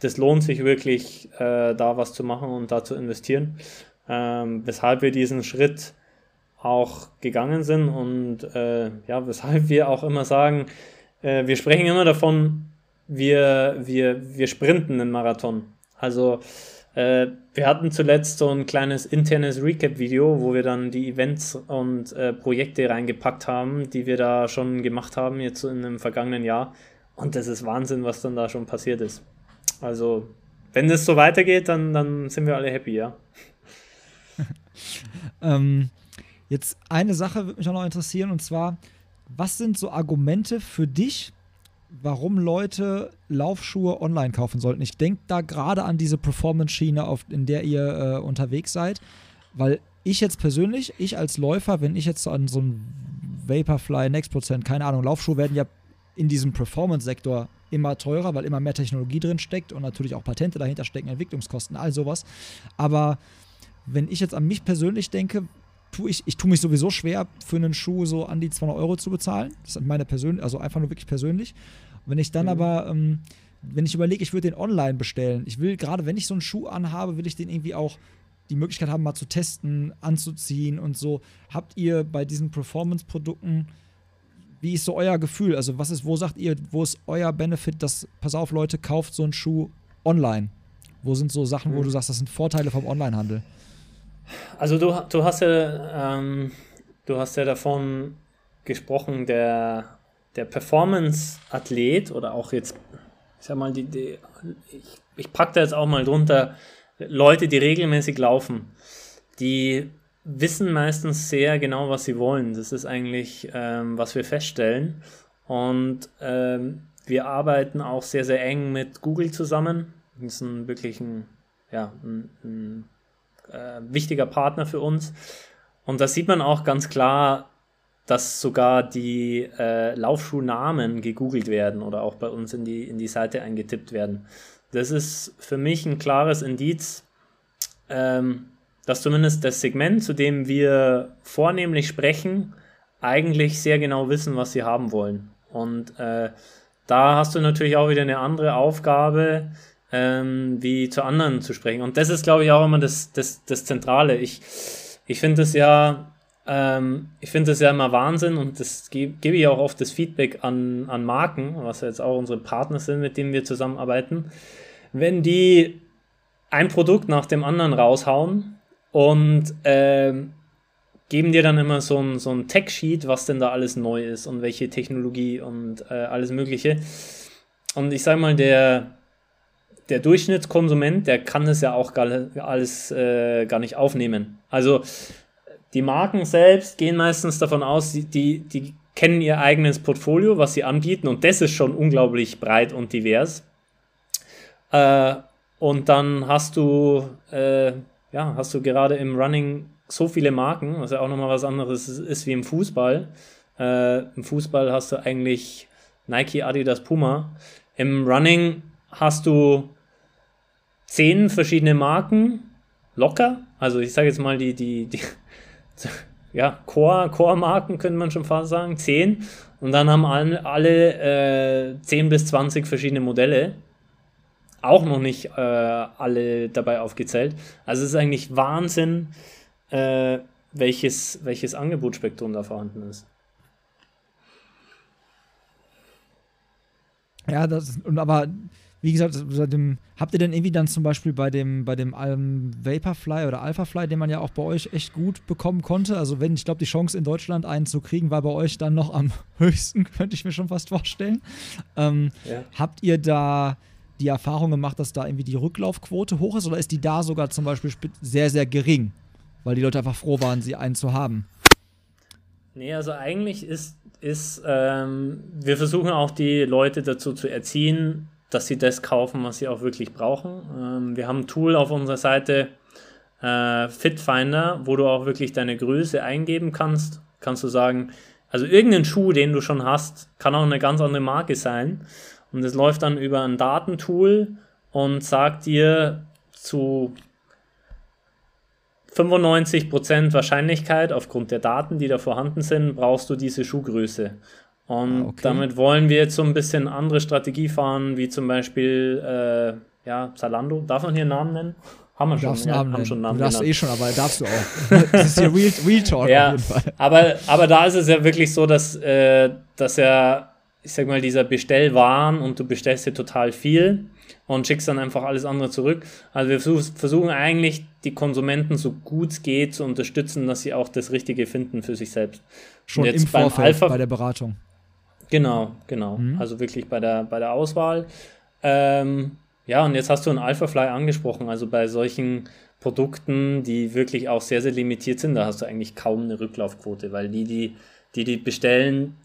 das lohnt sich wirklich, äh, da was zu machen und da zu investieren. Ähm, weshalb wir diesen Schritt auch gegangen sind und äh, ja, weshalb wir auch immer sagen, äh, wir sprechen immer davon, wir, wir, wir sprinten einen Marathon. Also Äh, wir hatten zuletzt so ein kleines internes Recap-Video, wo wir dann die Events und äh, Projekte reingepackt haben, die wir da schon gemacht haben, jetzt in einem vergangenen Jahr. Und das ist Wahnsinn, was dann da schon passiert ist. Also, wenn es so weitergeht, dann, dann sind wir alle happy, ja. ähm, jetzt eine Sache würde mich auch noch interessieren, und zwar, was sind so Argumente für dich, warum Leute Laufschuhe online kaufen sollten. Ich denke da gerade an diese Performance-Schiene, in der ihr äh, unterwegs seid, weil ich jetzt persönlich, ich als Läufer, wenn ich jetzt an so ein Vaporfly, Next Prozent, keine Ahnung, Laufschuhe werden ja in diesem Performance-Sektor immer teurer, weil immer mehr Technologie drin steckt und natürlich auch Patente dahinter stecken, Entwicklungskosten, all sowas. Aber wenn ich jetzt an mich persönlich denke, tue ich, ich tue mich sowieso schwer, für einen Schuh so an die 200 Euro zu bezahlen. Das ist meine persönliche, also einfach nur wirklich persönlich. Wenn ich dann mhm. aber, ähm, wenn ich überlege, ich würde den online bestellen, ich will gerade, wenn ich so einen Schuh anhabe, will ich den irgendwie auch die Möglichkeit haben, mal zu testen, anzuziehen und so. Habt ihr bei diesen Performance-Produkten, wie ist so euer Gefühl? Also, was ist, wo sagt ihr, wo ist euer Benefit, dass, pass auf, Leute, kauft so einen Schuh online? Wo sind so Sachen, mhm. wo du sagst, das sind Vorteile vom Onlinehandel? Also du, du hast ja, ähm, du hast ja davon gesprochen, der, der Performance-Athlet oder auch jetzt, ich sag mal, die, die, ich, ich packe da jetzt auch mal drunter, Leute, die regelmäßig laufen, die wissen meistens sehr genau, was sie wollen. Das ist eigentlich, ähm, was wir feststellen. Und ähm, wir arbeiten auch sehr, sehr eng mit Google zusammen. Das ist ein wirklich ein, ja, ein, ein äh, wichtiger Partner für uns. Und da sieht man auch ganz klar, dass sogar die äh, Laufschuhnamen gegoogelt werden oder auch bei uns in die, in die Seite eingetippt werden. Das ist für mich ein klares Indiz, ähm, dass zumindest das Segment, zu dem wir vornehmlich sprechen, eigentlich sehr genau wissen, was sie haben wollen. Und äh, da hast du natürlich auch wieder eine andere Aufgabe, ähm, wie zu anderen zu sprechen. Und das ist, glaube ich, auch immer das, das, das Zentrale. Ich, ich finde es ja, ähm, ich finde es ja immer Wahnsinn und das gebe geb ich auch oft das Feedback an, an Marken, was jetzt auch unsere Partner sind, mit denen wir zusammenarbeiten. Wenn die ein Produkt nach dem anderen raushauen und ähm, geben dir dann immer so ein, so ein Tech-Sheet, was denn da alles neu ist und welche Technologie und äh, alles Mögliche. Und ich sage mal, der, der Durchschnittskonsument, der kann das ja auch gar, alles äh, gar nicht aufnehmen. Also die Marken selbst gehen meistens davon aus, die, die kennen ihr eigenes Portfolio, was sie anbieten und das ist schon unglaublich breit und divers. Äh, und dann hast du, äh, ja, hast du gerade im Running so viele Marken, was ja auch nochmal was anderes ist, ist wie im Fußball. Äh, Im Fußball hast du eigentlich Nike, Adidas, Puma. Im Running hast du zehn verschiedene Marken locker. Also ich sage jetzt mal die, die, die ja, Core, Core-Marken könnte man schon fast sagen, zehn. Und dann haben alle, alle äh, 10 bis 20 verschiedene Modelle. Auch noch nicht äh, alle dabei aufgezählt. Also es ist eigentlich Wahnsinn, äh, welches, welches Angebotsspektrum da vorhanden ist. Ja, das und aber wie gesagt, dem, habt ihr denn irgendwie dann zum Beispiel bei dem, bei dem um, Vaporfly oder Alphafly, den man ja auch bei euch echt gut bekommen konnte, also wenn, ich glaube, die Chance in Deutschland einen zu kriegen, war bei euch dann noch am höchsten, könnte ich mir schon fast vorstellen. Ähm, ja. Habt ihr da die Erfahrung gemacht, dass da irgendwie die Rücklaufquote hoch ist oder ist die da sogar zum Beispiel sehr, sehr gering, weil die Leute einfach froh waren, sie einen zu haben? Nee, also eigentlich ist, ist ähm, wir versuchen auch die Leute dazu zu erziehen, dass sie das kaufen, was sie auch wirklich brauchen. Ähm, wir haben ein Tool auf unserer Seite, äh, Fitfinder, wo du auch wirklich deine Größe eingeben kannst. Kannst du sagen, also irgendein Schuh, den du schon hast, kann auch eine ganz andere Marke sein. Und es läuft dann über ein Datentool und sagt dir zu 95% Wahrscheinlichkeit aufgrund der Daten, die da vorhanden sind, brauchst du diese Schuhgröße. Und ah, okay. damit wollen wir jetzt so ein bisschen andere Strategie fahren, wie zum Beispiel äh, ja, Zalando. Darf man hier einen Namen nennen? Haben wir schon, ja, Namen haben schon Namen Du darfst genannt. eh schon, aber darfst du auch. das ist hier Real, Real Talk ja, auf jeden Fall. Aber, aber da ist es ja wirklich so, dass, äh, dass ja, ich sag mal, dieser Bestellwaren und du bestellst dir total viel und schickst dann einfach alles andere zurück. Also wir versuchen eigentlich die Konsumenten so gut es geht zu unterstützen, dass sie auch das Richtige finden für sich selbst. Schon im Vorfeld Alpha, bei der Beratung. Genau, genau. Mhm. Also wirklich bei der, bei der Auswahl. Ähm, ja, und jetzt hast du ein Alphafly angesprochen. Also bei solchen Produkten, die wirklich auch sehr, sehr limitiert sind, da hast du eigentlich kaum eine Rücklaufquote, weil die, die, die, die bestellen,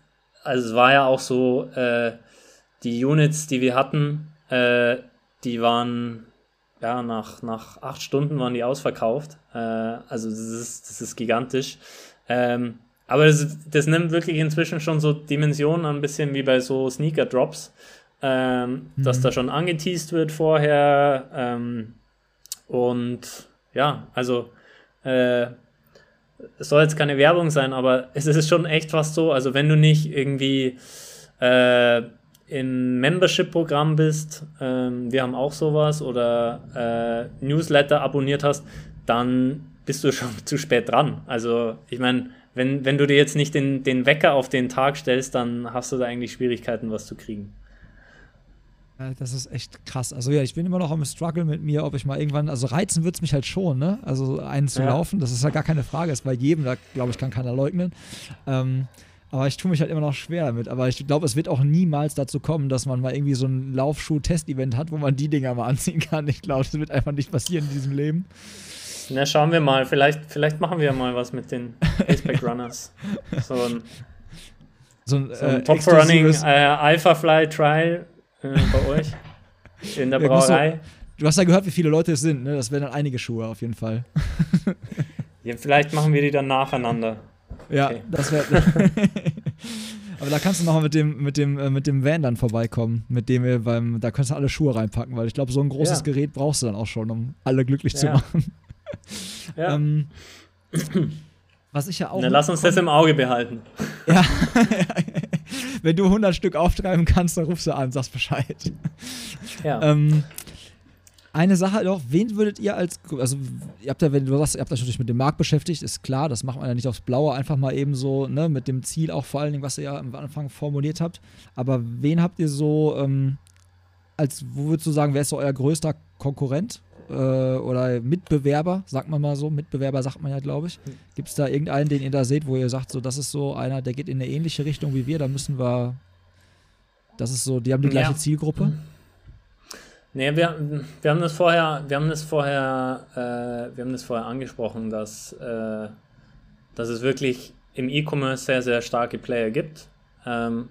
also es war ja auch so, äh, die Units, die wir hatten, äh, die waren ja nach, nach acht Stunden waren die ausverkauft. Äh, also das ist, das ist gigantisch. Ähm, aber das, das nimmt wirklich inzwischen schon so Dimensionen ein bisschen wie bei so Sneaker-Drops, ähm, mhm. dass da schon angeteased wird vorher. Ähm, und ja, also äh, es soll jetzt keine Werbung sein, aber es ist schon echt fast so. Also wenn du nicht irgendwie äh, in Membership-Programm bist, ähm, wir haben auch sowas, oder äh, Newsletter abonniert hast, dann bist du schon zu spät dran. Also ich meine, wenn, wenn du dir jetzt nicht den, den Wecker auf den Tag stellst, dann hast du da eigentlich Schwierigkeiten, was zu kriegen. Das ist echt krass. Also ja, ich bin immer noch am Struggle mit mir, ob ich mal irgendwann, also reizen wird es mich halt schon, ne? Also einen zu ja. laufen, das ist ja gar keine Frage, ist bei jedem, da glaube ich, kann keiner leugnen. Ähm, aber ich tue mich halt immer noch schwer damit. Aber ich glaube, es wird auch niemals dazu kommen, dass man mal irgendwie so ein Laufschuh-Test-Event hat, wo man die Dinger mal anziehen kann. Ich glaube, das wird einfach nicht passieren in diesem Leben. Na, schauen wir mal. Vielleicht, vielleicht machen wir mal was mit den Aceback Runners. So ein, so ein, so ein äh, Top Running äh, Alpha Fly Trial äh, bei euch in der Brauerei. Ja, du, hast ja gehört, wie viele Leute es sind. Ne? Das wären dann einige Schuhe auf jeden Fall. ja, vielleicht machen wir die dann nacheinander. Ja, okay. das wäre. Aber da kannst du nochmal mit dem, mit, dem, äh, mit dem Van dann vorbeikommen, mit dem wir beim, da kannst du alle Schuhe reinpacken, weil ich glaube, so ein großes ja. Gerät brauchst du dann auch schon, um alle glücklich ja. zu machen. Ja. ähm, was ich ja auch. Na, lass uns das im Auge behalten. Ja. Wenn du 100 Stück auftreiben kannst, dann rufst du an, sagst Bescheid. Ja. Ähm, eine Sache noch, wen würdet ihr als, also ihr habt ja, wenn du sagst, ihr habt euch natürlich mit dem Markt beschäftigt, ist klar, das macht man ja nicht aufs Blaue, einfach mal eben so, ne, mit dem Ziel auch vor allen Dingen, was ihr ja am Anfang formuliert habt. Aber wen habt ihr so, ähm, als, wo würdest du sagen, wer ist so euer größter Konkurrent? Äh, oder Mitbewerber, sagt man mal so, Mitbewerber sagt man ja, glaube ich. Gibt es da irgendeinen, den ihr da seht, wo ihr sagt, so, das ist so einer, der geht in eine ähnliche Richtung wie wir, da müssen wir, das ist so, die haben die gleiche ja. Zielgruppe? Nee, wir, wir haben das vorher, wir haben das vorher, äh, wir haben das vorher angesprochen, dass, äh, dass es wirklich im E-Commerce sehr, sehr starke Player gibt. Ähm,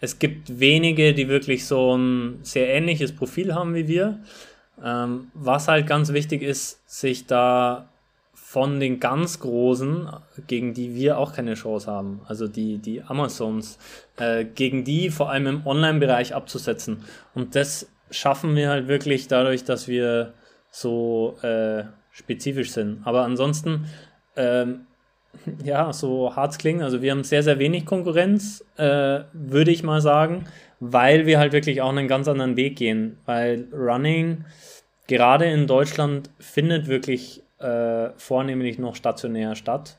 es gibt wenige, die wirklich so ein sehr ähnliches Profil haben wie wir. Ähm, was halt ganz wichtig ist, sich da von den ganz Großen, gegen die wir auch keine Chance haben, also die, die Amazons, äh, gegen die vor allem im Online-Bereich abzusetzen. Und das schaffen wir halt wirklich dadurch, dass wir so äh, spezifisch sind. Aber ansonsten, ähm, ja, so hart klingen. Also wir haben sehr, sehr wenig Konkurrenz, äh, würde ich mal sagen, weil wir halt wirklich auch einen ganz anderen Weg gehen. Weil Running gerade in Deutschland findet wirklich äh, vornehmlich noch stationär statt.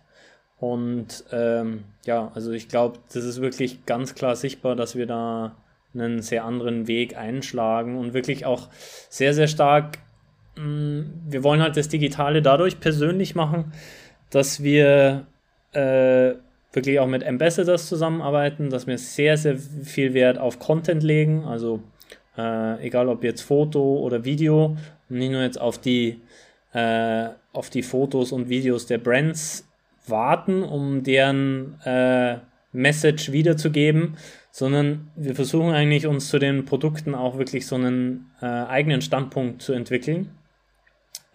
Und ähm, ja, also ich glaube, das ist wirklich ganz klar sichtbar, dass wir da einen sehr anderen Weg einschlagen und wirklich auch sehr, sehr stark, mh, mm, wir wollen halt das Digitale dadurch persönlich machen, dass wir äh, wirklich auch mit Ambassadors zusammenarbeiten, dass wir sehr, sehr viel Wert auf Content legen, also äh, egal ob jetzt Foto oder Video nicht nur jetzt auf die, äh, auf die Fotos und Videos der Brands warten, um deren äh, Message wiederzugeben, sondern wir versuchen eigentlich uns zu den Produkten auch wirklich so einen äh, eigenen Standpunkt zu entwickeln.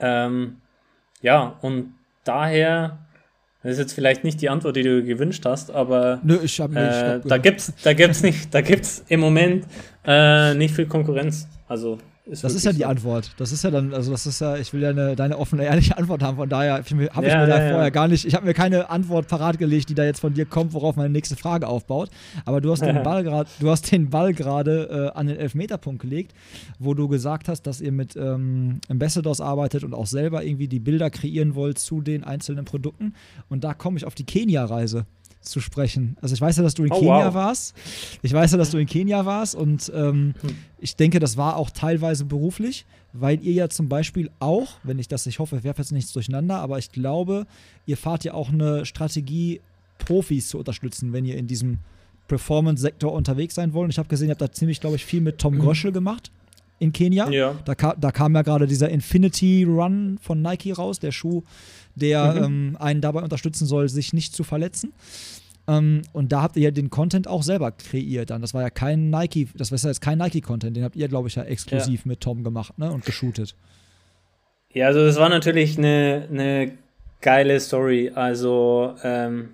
Ähm, ja, und daher, das ist jetzt vielleicht nicht die Antwort, die du gewünscht hast, aber Nö, ich hab nicht, äh, da gibt's, da gibt's nicht, da gibt's im Moment äh, nicht viel Konkurrenz. Also ist das ist ja die so. Antwort. Das ist ja dann, also das ist ja, ich will ja eine, deine offene, ehrliche Antwort haben. Von daher habe ich ja, mir da ja, vorher gar nicht, ich habe mir keine Antwort parat gelegt, die da jetzt von dir kommt, worauf meine nächste Frage aufbaut. Aber du hast den Ball gerade, du hast den Ball gerade äh, an den Elfmeterpunkt gelegt, wo du gesagt hast, dass ihr mit ähm, Ambassadors arbeitet und auch selber irgendwie die Bilder kreieren wollt zu den einzelnen Produkten. Und da komme ich auf die Kenia-Reise. Zu sprechen. Also ich weiß ja, dass du in oh, Kenia wow. warst. Ich weiß ja, dass du in Kenia warst und ähm, hm. ich denke, das war auch teilweise beruflich, weil ihr ja zum Beispiel auch, wenn ich das, ich hoffe, ich werfe jetzt nichts durcheinander, aber ich glaube, ihr fahrt ja auch eine Strategie, Profis zu unterstützen, wenn ihr in diesem Performance-Sektor unterwegs sein wollt. Ich habe gesehen, ihr habt da ziemlich, glaube ich, viel mit Tom mhm. Gröschel gemacht in Kenia. Ja. Da, ka da kam ja gerade dieser Infinity Run von Nike raus, der Schuh, der mhm. ähm, einen dabei unterstützen soll, sich nicht zu verletzen. Ähm, und da habt ihr ja den Content auch selber kreiert dann. Das war ja kein Nike, das war jetzt kein Nike-Content, den habt ihr, glaube ich, ja exklusiv ja. mit Tom gemacht ne? und geshootet. Ja, also das war natürlich eine, eine geile Story. Also ähm,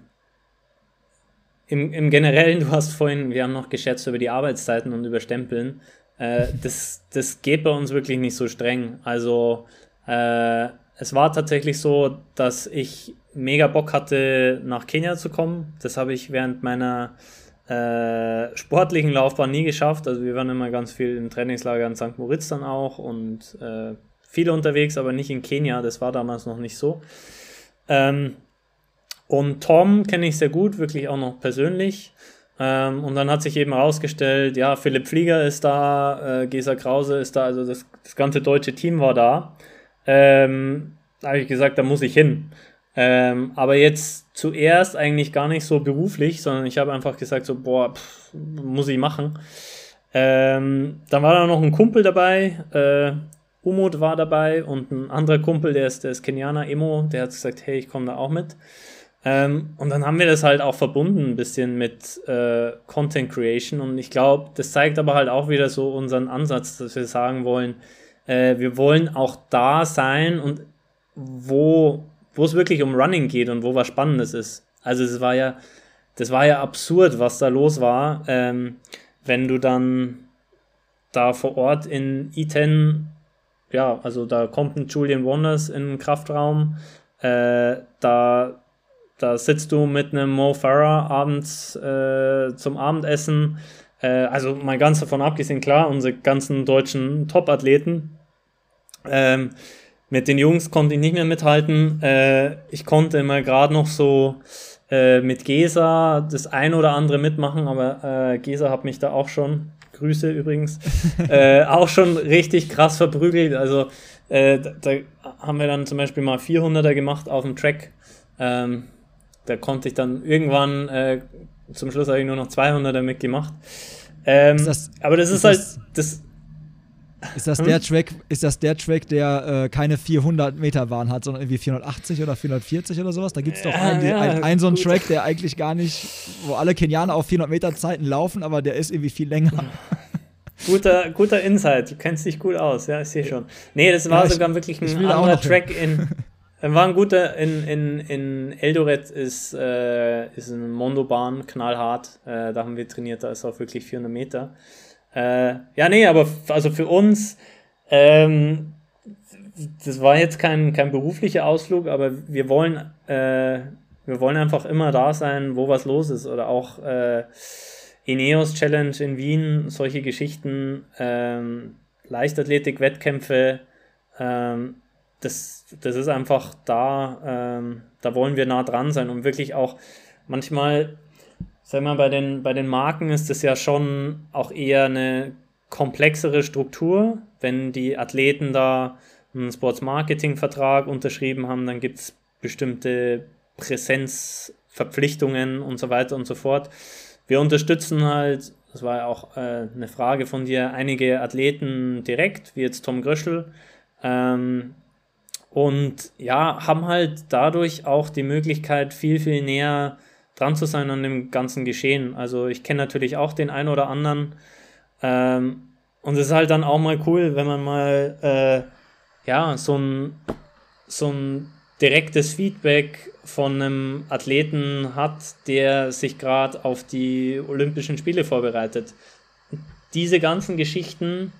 im, im Generellen, du hast vorhin, wir haben noch geschätzt über die Arbeitszeiten und über Stempeln. Äh, das, das geht bei uns wirklich nicht so streng. Also äh, es war tatsächlich so, dass ich mega Bock hatte, nach Kenia zu kommen. Das habe ich während meiner äh, sportlichen Laufbahn nie geschafft. Also wir waren immer ganz viel im Trainingslager in St. Moritz dann auch und äh, viele unterwegs, aber nicht in Kenia. Das war damals noch nicht so. Ähm, und Tom kenne ich sehr gut, wirklich auch noch persönlich. Ähm, und dann hat sich eben herausgestellt, ja, Philipp Flieger ist da, äh, Gesa Krause ist da, also das, das ganze deutsche Team war da. Ähm, da habe ich gesagt, da muss ich hin. Ähm, aber jetzt zuerst eigentlich gar nicht so beruflich, sondern ich habe einfach gesagt, so, boah, pff, muss ich machen. Ähm, dann war da noch ein Kumpel dabei, äh, Umut war dabei und ein anderer Kumpel, der ist, der ist Kenianer, Emo, der hat gesagt, hey, ich komme da auch mit. Ähm, und dann haben wir das halt auch verbunden ein bisschen mit äh, Content Creation und ich glaube, das zeigt aber halt auch wieder so unseren Ansatz, dass wir sagen wollen, äh, wir wollen auch da sein und wo, wo es wirklich um Running geht und wo was Spannendes ist. Also es war ja, das war ja absurd, was da los war, ähm, wenn du dann da vor Ort in E10, ja, also da kommt ein Julian Wonders in den Kraftraum, äh, da da sitzt du mit einem Mo Farah abends äh, zum Abendessen. Äh, also mal ganz davon abgesehen, klar, unsere ganzen deutschen Top-Athleten. Ähm, mit den Jungs konnte ich nicht mehr mithalten. Äh, ich konnte immer gerade noch so äh, mit Gesa das ein oder andere mitmachen, aber äh, Gesa hat mich da auch schon, Grüße übrigens, äh, auch schon richtig krass verprügelt. Also da, da, haben wir dann zum Beispiel mal 400er gemacht auf dem Track. Ähm, da konnte ich dann irgendwann, äh, zum Schluss habe ich nur noch 200 damit gemacht. Ähm, das, aber das ist, ist halt, das, ist das, hm? der Track, ist das der Track, der äh, keine 400 Meter Bahn hat, sondern irgendwie 480 oder 440 oder sowas? Da gibt es doch einen, ja, ein, ein, so einen Track, der eigentlich gar nicht, wo alle Kenianer auf 400 Meter Zeiten laufen, aber der ist irgendwie viel länger. Guter, guter Insight, du kennst dich gut aus, ja, ich sehe schon. Nee, das war ja, sogar wirklich ein anderer Track in, War ein guter, in, in, in Eldoret ist, äh, ist ein Mondobahn, knallhart. Äh, da haben wir trainiert, da ist auch wirklich 400 Meter. Äh, ja, nee, aber also für uns, ähm, das war jetzt kein, kein beruflicher Ausflug, aber wir wollen, äh, wir wollen einfach immer da sein, wo was los ist. Oder auch äh, Ineos Challenge in Wien, solche Geschichten, ähm, Leichtathletik-Wettkämpfe, ähm, das, das ist einfach da, ähm, da wollen wir nah dran sein und wirklich auch manchmal, sag mal, bei den, bei den Marken ist es ja schon auch eher eine komplexere Struktur. Wenn die Athleten da einen Sports-Marketing-Vertrag unterschrieben haben, dann gibt es bestimmte Präsenzverpflichtungen und so weiter und so fort. Wir unterstützen halt, das war ja auch äh, eine Frage von dir, einige Athleten direkt, wie jetzt Tom Gröschel, ähm, und ja, haben halt dadurch auch die Möglichkeit, viel, viel näher dran zu sein an dem ganzen Geschehen. Also ich kenne natürlich auch den einen oder anderen. Ähm, und es ist halt dann auch mal cool, wenn man mal äh, ja, so ein, so ein direktes Feedback von einem Athleten hat, der sich gerade auf die Olympischen Spiele vorbereitet. Diese ganzen Geschichten,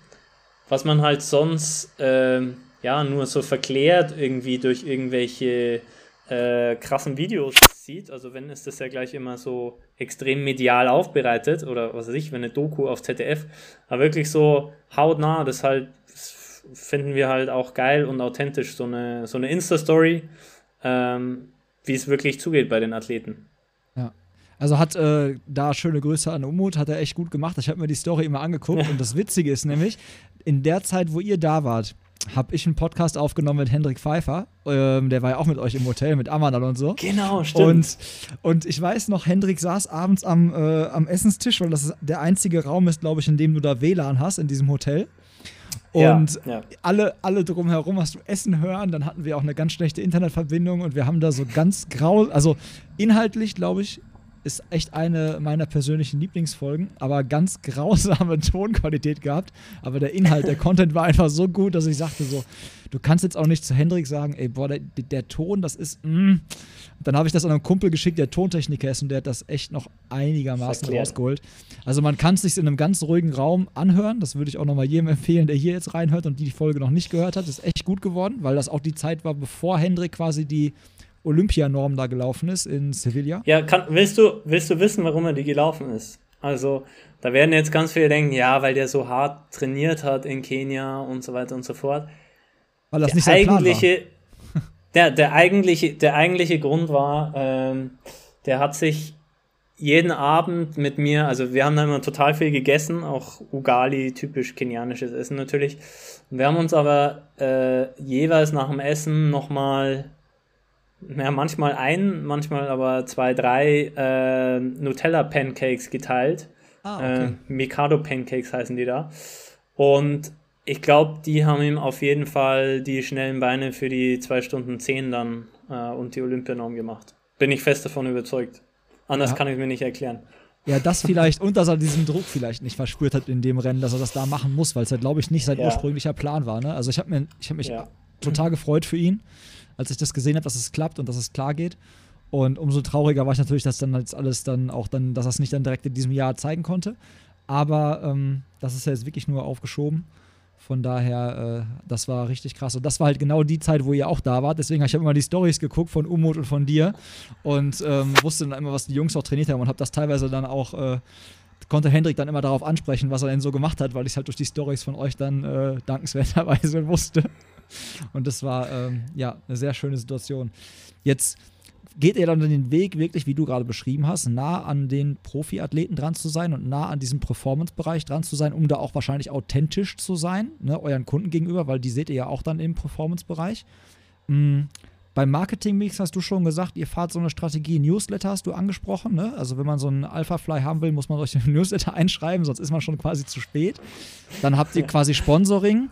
was man halt sonst äh, ja, nur so verklärt irgendwie durch irgendwelche äh, krassen Videos sieht. Also wenn ist das ja gleich immer so extrem medial aufbereitet oder was weiß ich, wenn eine Doku auf ZDF, aber wirklich so hautnah, das halt finden wir halt auch geil und authentisch, so eine, so eine Insta-Story, ähm, wie es wirklich zugeht bei den Athleten. Ja. Also hat äh, da schöne Grüße an Umut, hat er echt gut gemacht. Ich habe mir die Story immer angeguckt und das Witzige ist nämlich, in der Zeit, wo ihr da wart, habe ich einen Podcast aufgenommen mit Hendrik Pfeiffer. Ähm, der war ja auch mit euch im Hotel, mit Amanal und so. Genau, stimmt. Und, und ich weiß noch, Hendrik saß abends am, äh, am Essenstisch, weil das der einzige Raum ist, glaube ich, in dem du da WLAN hast, in diesem Hotel. Und ja, ja. alle, alle drumherum hast du Essen hören. Dann hatten wir auch eine ganz schlechte Internetverbindung und wir haben da so ganz grau, also inhaltlich, glaube ich, ist echt eine meiner persönlichen Lieblingsfolgen, aber ganz grausame Tonqualität gehabt. Aber der Inhalt, der Content war einfach so gut, dass ich sagte so, du kannst jetzt auch nicht zu Hendrik sagen, ey, boah, der, der Ton, das ist, mm. Dann habe ich das an einen Kumpel geschickt, der Tontechniker ist und der hat das echt noch einigermaßen Verklärt. rausgeholt. Also man kann es sich in einem ganz ruhigen Raum anhören. Das würde ich auch nochmal jedem empfehlen, der hier jetzt reinhört und die Folge noch nicht gehört hat. Das ist echt gut geworden, weil das auch die Zeit war, bevor Hendrik quasi die Olympianorm da gelaufen ist in Sevilla. Ja, kann, willst, du, willst du wissen, warum er die gelaufen ist? Also, da werden jetzt ganz viele denken, ja, weil der so hart trainiert hat in Kenia und so weiter und so fort. Weil das der nicht sein eigentliche, Plan war. Der, der, eigentliche, der eigentliche Grund war, ähm, der hat sich jeden Abend mit mir, also wir haben da immer total viel gegessen, auch Ugali, typisch kenianisches Essen natürlich. wir haben uns aber äh, jeweils nach dem Essen nochmal ja, manchmal ein, manchmal aber zwei, drei äh, Nutella-Pancakes geteilt. Ah, okay. äh, Mikado-Pancakes heißen die da. Und ich glaube, die haben ihm auf jeden Fall die schnellen Beine für die 2 Stunden 10 dann äh, und die Olympianorm gemacht. Bin ich fest davon überzeugt. Anders ja. kann ich mir nicht erklären. Ja, das vielleicht und dass er diesen Druck vielleicht nicht verspürt hat in dem Rennen, dass er das da machen muss, weil es ja, glaube ich, nicht sein ja. ursprünglicher Plan war. Ne? Also ich habe hab mich ja. total gefreut für ihn als ich das gesehen habe, dass es klappt und dass es klar geht. Und umso trauriger war ich natürlich, dass dann jetzt alles dann auch dann, dass es nicht dann direkt in diesem Jahr zeigen konnte. Aber ähm, das ist ja jetzt wirklich nur aufgeschoben. Von daher, äh, das war richtig krass. Und das war halt genau die Zeit, wo ihr auch da wart. Deswegen habe ich immer die Stories geguckt von Umut und von dir und ähm, wusste dann immer, was die Jungs auch trainiert haben und habe das teilweise dann auch, äh, konnte Hendrik dann immer darauf ansprechen, was er denn so gemacht hat, weil ich es halt durch die Stories von euch dann äh, dankenswerterweise wusste. Und das war ähm, ja eine sehr schöne Situation. Jetzt geht er dann den Weg wirklich, wie du gerade beschrieben hast, nah an den Profiathleten dran zu sein und nah an diesem Performance-Bereich dran zu sein, um da auch wahrscheinlich authentisch zu sein, ne, euren Kunden gegenüber, weil die seht ihr ja auch dann im Performance-Bereich. Mhm. Beim Marketing-Mix hast du schon gesagt, ihr fahrt so eine Strategie. Newsletter hast du angesprochen. Ne? Also, wenn man so einen Alpha-Fly haben will, muss man euch den Newsletter einschreiben, sonst ist man schon quasi zu spät. Dann habt ihr quasi Sponsoring.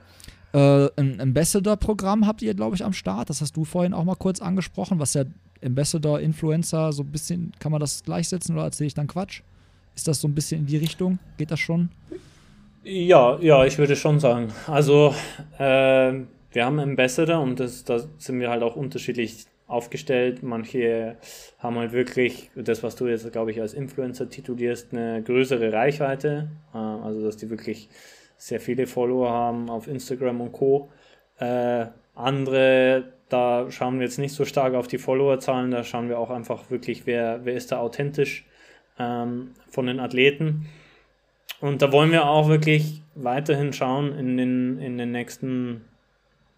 Äh, ein Ambassador-Programm habt ihr, glaube ich, am Start. Das hast du vorhin auch mal kurz angesprochen, was ja Ambassador, Influencer, so ein bisschen, kann man das gleichsetzen oder erzähle ich dann Quatsch? Ist das so ein bisschen in die Richtung? Geht das schon? Ja, ja, ich würde schon sagen. Also, äh, wir haben Ambassador und das, da sind wir halt auch unterschiedlich aufgestellt. Manche haben halt wirklich das, was du jetzt, glaube ich, als Influencer titulierst, eine größere Reichweite. Äh, also, dass die wirklich sehr viele Follower haben auf Instagram und Co. Äh, andere, da schauen wir jetzt nicht so stark auf die Followerzahlen, da schauen wir auch einfach wirklich, wer, wer ist da authentisch ähm, von den Athleten. Und da wollen wir auch wirklich weiterhin schauen in den, in den nächsten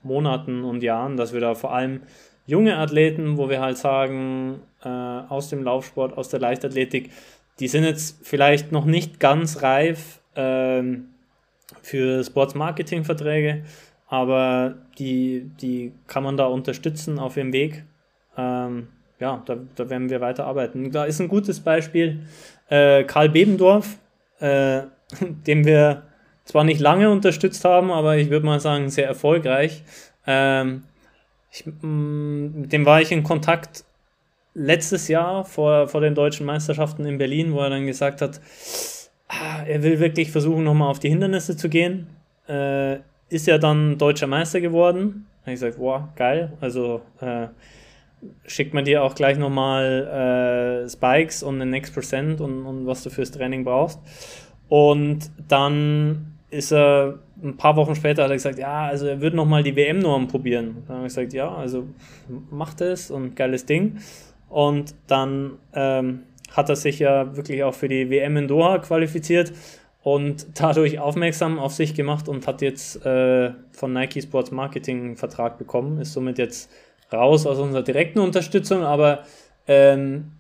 Monaten und Jahren, dass wir da vor allem junge Athleten, wo wir halt sagen, äh, aus dem Laufsport, aus der Leichtathletik, die sind jetzt vielleicht noch nicht ganz reif, ähm, für Sports-Marketing-Verträge, aber die, die kann man da unterstützen auf ihrem Weg. Ähm, ja, da, da werden wir weiterarbeiten. Da ist ein gutes Beispiel äh, Karl Bebendorf, äh, den wir zwar nicht lange unterstützt haben, aber ich würde mal sagen, sehr erfolgreich. Ähm, ich, mm, mit dem war ich in Kontakt letztes Jahr vor, vor den deutschen Meisterschaften in Berlin, wo er dann gesagt hat, er will wirklich versuchen, nochmal auf die Hindernisse zu gehen. Äh, ist ja dann deutscher Meister geworden. Da ich gesagt, wow, geil. Also äh, schickt man dir auch gleich nochmal äh, Spikes und den Next Percent und, und was du fürs Training brauchst. Und dann ist er ein paar Wochen später hat er gesagt, ja, also er wird nochmal die WM-Norm probieren. Dann habe ich gesagt, ja, also macht es und geiles Ding. Und dann ähm, hat er sich ja wirklich auch für die WM in Doha qualifiziert und dadurch aufmerksam auf sich gemacht und hat jetzt äh, von Nike Sports Marketing einen Vertrag bekommen, ist somit jetzt raus aus unserer direkten Unterstützung, aber ähm,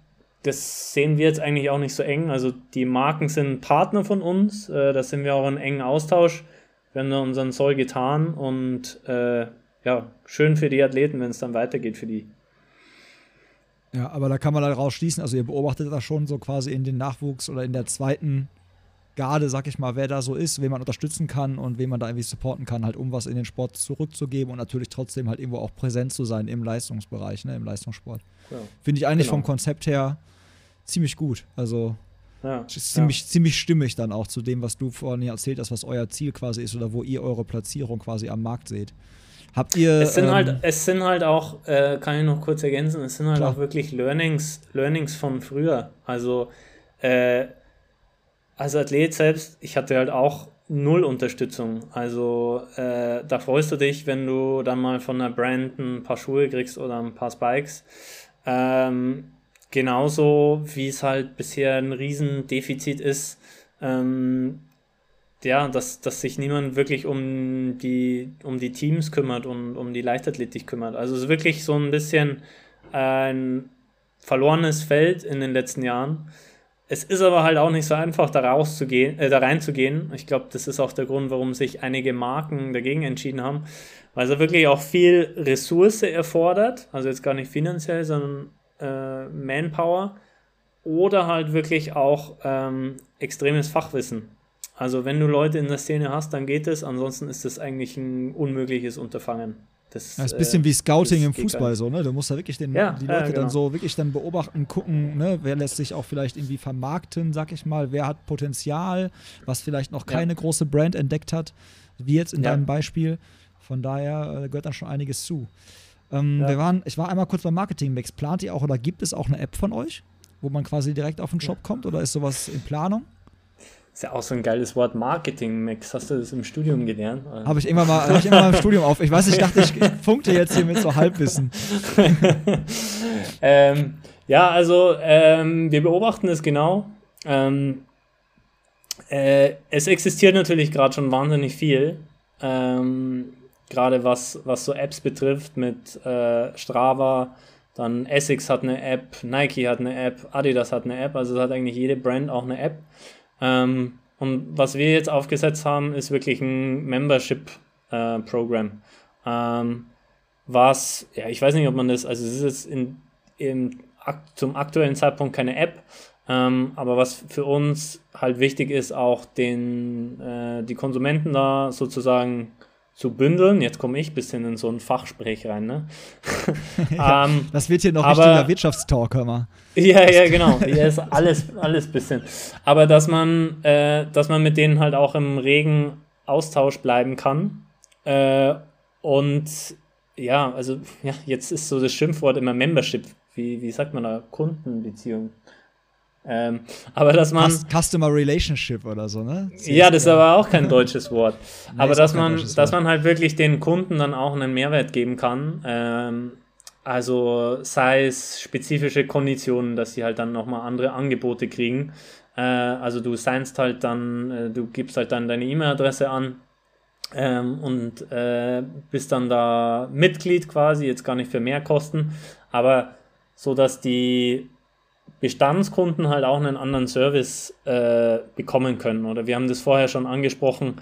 das sehen wir jetzt eigentlich auch nicht so eng. Also die Marken sind Partner von uns, äh, da sind wir auch in engen Austausch. Wir haben unseren Soll getan und äh, ja, schön für die Athleten, wenn es dann weitergeht für die. Ja, aber da kann man daraus schließen, also ihr beobachtet das schon so quasi in den Nachwuchs oder in der zweiten Garde, sag ich mal, wer da so ist, wen man unterstützen kann und wen man da irgendwie supporten kann, halt um was in den Sport zurückzugeben und natürlich trotzdem halt irgendwo auch präsent zu sein im Leistungsbereich, ne, im Leistungssport. Ja. Finde ich eigentlich genau. vom Konzept her ziemlich gut. Also ja, ziemlich, ja. ziemlich stimmig dann auch zu dem, was du vorhin erzählt hast, was euer Ziel quasi ist oder wo ihr eure Platzierung quasi am Markt seht. Habt ihr. Es sind, halt, ähm, halt, es sind halt auch, äh, kann ich noch kurz ergänzen, es sind halt klar. auch wirklich Learnings, Learnings von früher. Also, äh, als Athlet selbst, ich hatte halt auch null Unterstützung. Also, äh, da freust du dich, wenn du dann mal von einer Brand ein paar Schuhe kriegst oder ein paar Spikes. Ähm, genauso wie es halt bisher ein Riesendefizit ist. Ähm, ja, dass, dass sich niemand wirklich um die, um die Teams kümmert und um die Leichtathletik kümmert. Also es ist wirklich so ein bisschen ein verlorenes Feld in den letzten Jahren. Es ist aber halt auch nicht so einfach, da rauszugehen, äh, da reinzugehen. Ich glaube, das ist auch der Grund, warum sich einige Marken dagegen entschieden haben, weil es wirklich auch viel Ressource erfordert, also jetzt gar nicht finanziell, sondern äh, Manpower oder halt wirklich auch ähm, extremes Fachwissen. Also wenn du Leute in der Szene hast, dann geht es. Ansonsten ist das eigentlich ein unmögliches Unterfangen. Das, das ist ein bisschen äh, wie Scouting im Fußball so, ne? Du musst da wirklich den, ja, die Leute ja, genau. dann so wirklich dann beobachten, gucken, ne? wer lässt sich auch vielleicht irgendwie vermarkten, sag ich mal, wer hat Potenzial, was vielleicht noch keine ja. große Brand entdeckt hat, wie jetzt in deinem Beispiel. Von daher äh, gehört dann schon einiges zu. Ähm, wir waren, ich war einmal kurz beim Marketing Mix. Plant ihr auch oder gibt es auch eine App von euch, wo man quasi direkt auf den Shop kommt oder ist sowas in Planung? Ist ja auch so ein geiles Wort, Marketing-Mix. Hast du das im Studium gelernt? Habe ich immer mal, ich immer mal im Studium auf. Ich weiß, ich dachte, ich funkte jetzt hier mit so Halbwissen. ähm, ja, also ähm, wir beobachten es genau. Ähm, äh, es existiert natürlich gerade schon wahnsinnig viel. Ähm, gerade was, was so Apps betrifft mit äh, Strava, dann Essex hat eine App, Nike hat eine App, Adidas hat eine App, also es hat eigentlich jede Brand auch eine App. Ähm, und was wir jetzt aufgesetzt haben, ist wirklich ein Membership-Programm. Äh, ähm, was, ja, ich weiß nicht, ob man das, also es ist jetzt in, in, zum aktuellen Zeitpunkt keine App, ähm, aber was für uns halt wichtig ist, auch den, äh, die Konsumenten da sozusagen zu bündeln. Jetzt komme ich ein bisschen in so ein Fachsprech rein. Ne? ja, ähm, das wird hier noch aber, richtiger Wirtschaftstalk, hör mal. Ja, ja, genau. Hier ist alles, alles bisschen. Aber dass man, äh, dass man mit denen halt auch im regen Austausch bleiben kann. Äh, und ja, also ja, jetzt ist so das Schimpfwort immer Membership. Wie, wie sagt man da? Kundenbeziehung. Ähm, aber dass man. Customer Relationship oder so, ne? Ja, das ist aber auch kein deutsches Wort. nee, aber dass man, dass man halt wirklich den Kunden dann auch einen Mehrwert geben kann. Ähm, also sei es spezifische Konditionen, dass sie halt dann nochmal andere Angebote kriegen. Äh, also du signst halt dann, äh, du gibst halt dann deine E-Mail-Adresse an ähm, und äh, bist dann da Mitglied quasi, jetzt gar nicht für mehr Kosten, aber so dass die Bestandskunden halt auch einen anderen Service äh, bekommen können. Oder wir haben das vorher schon angesprochen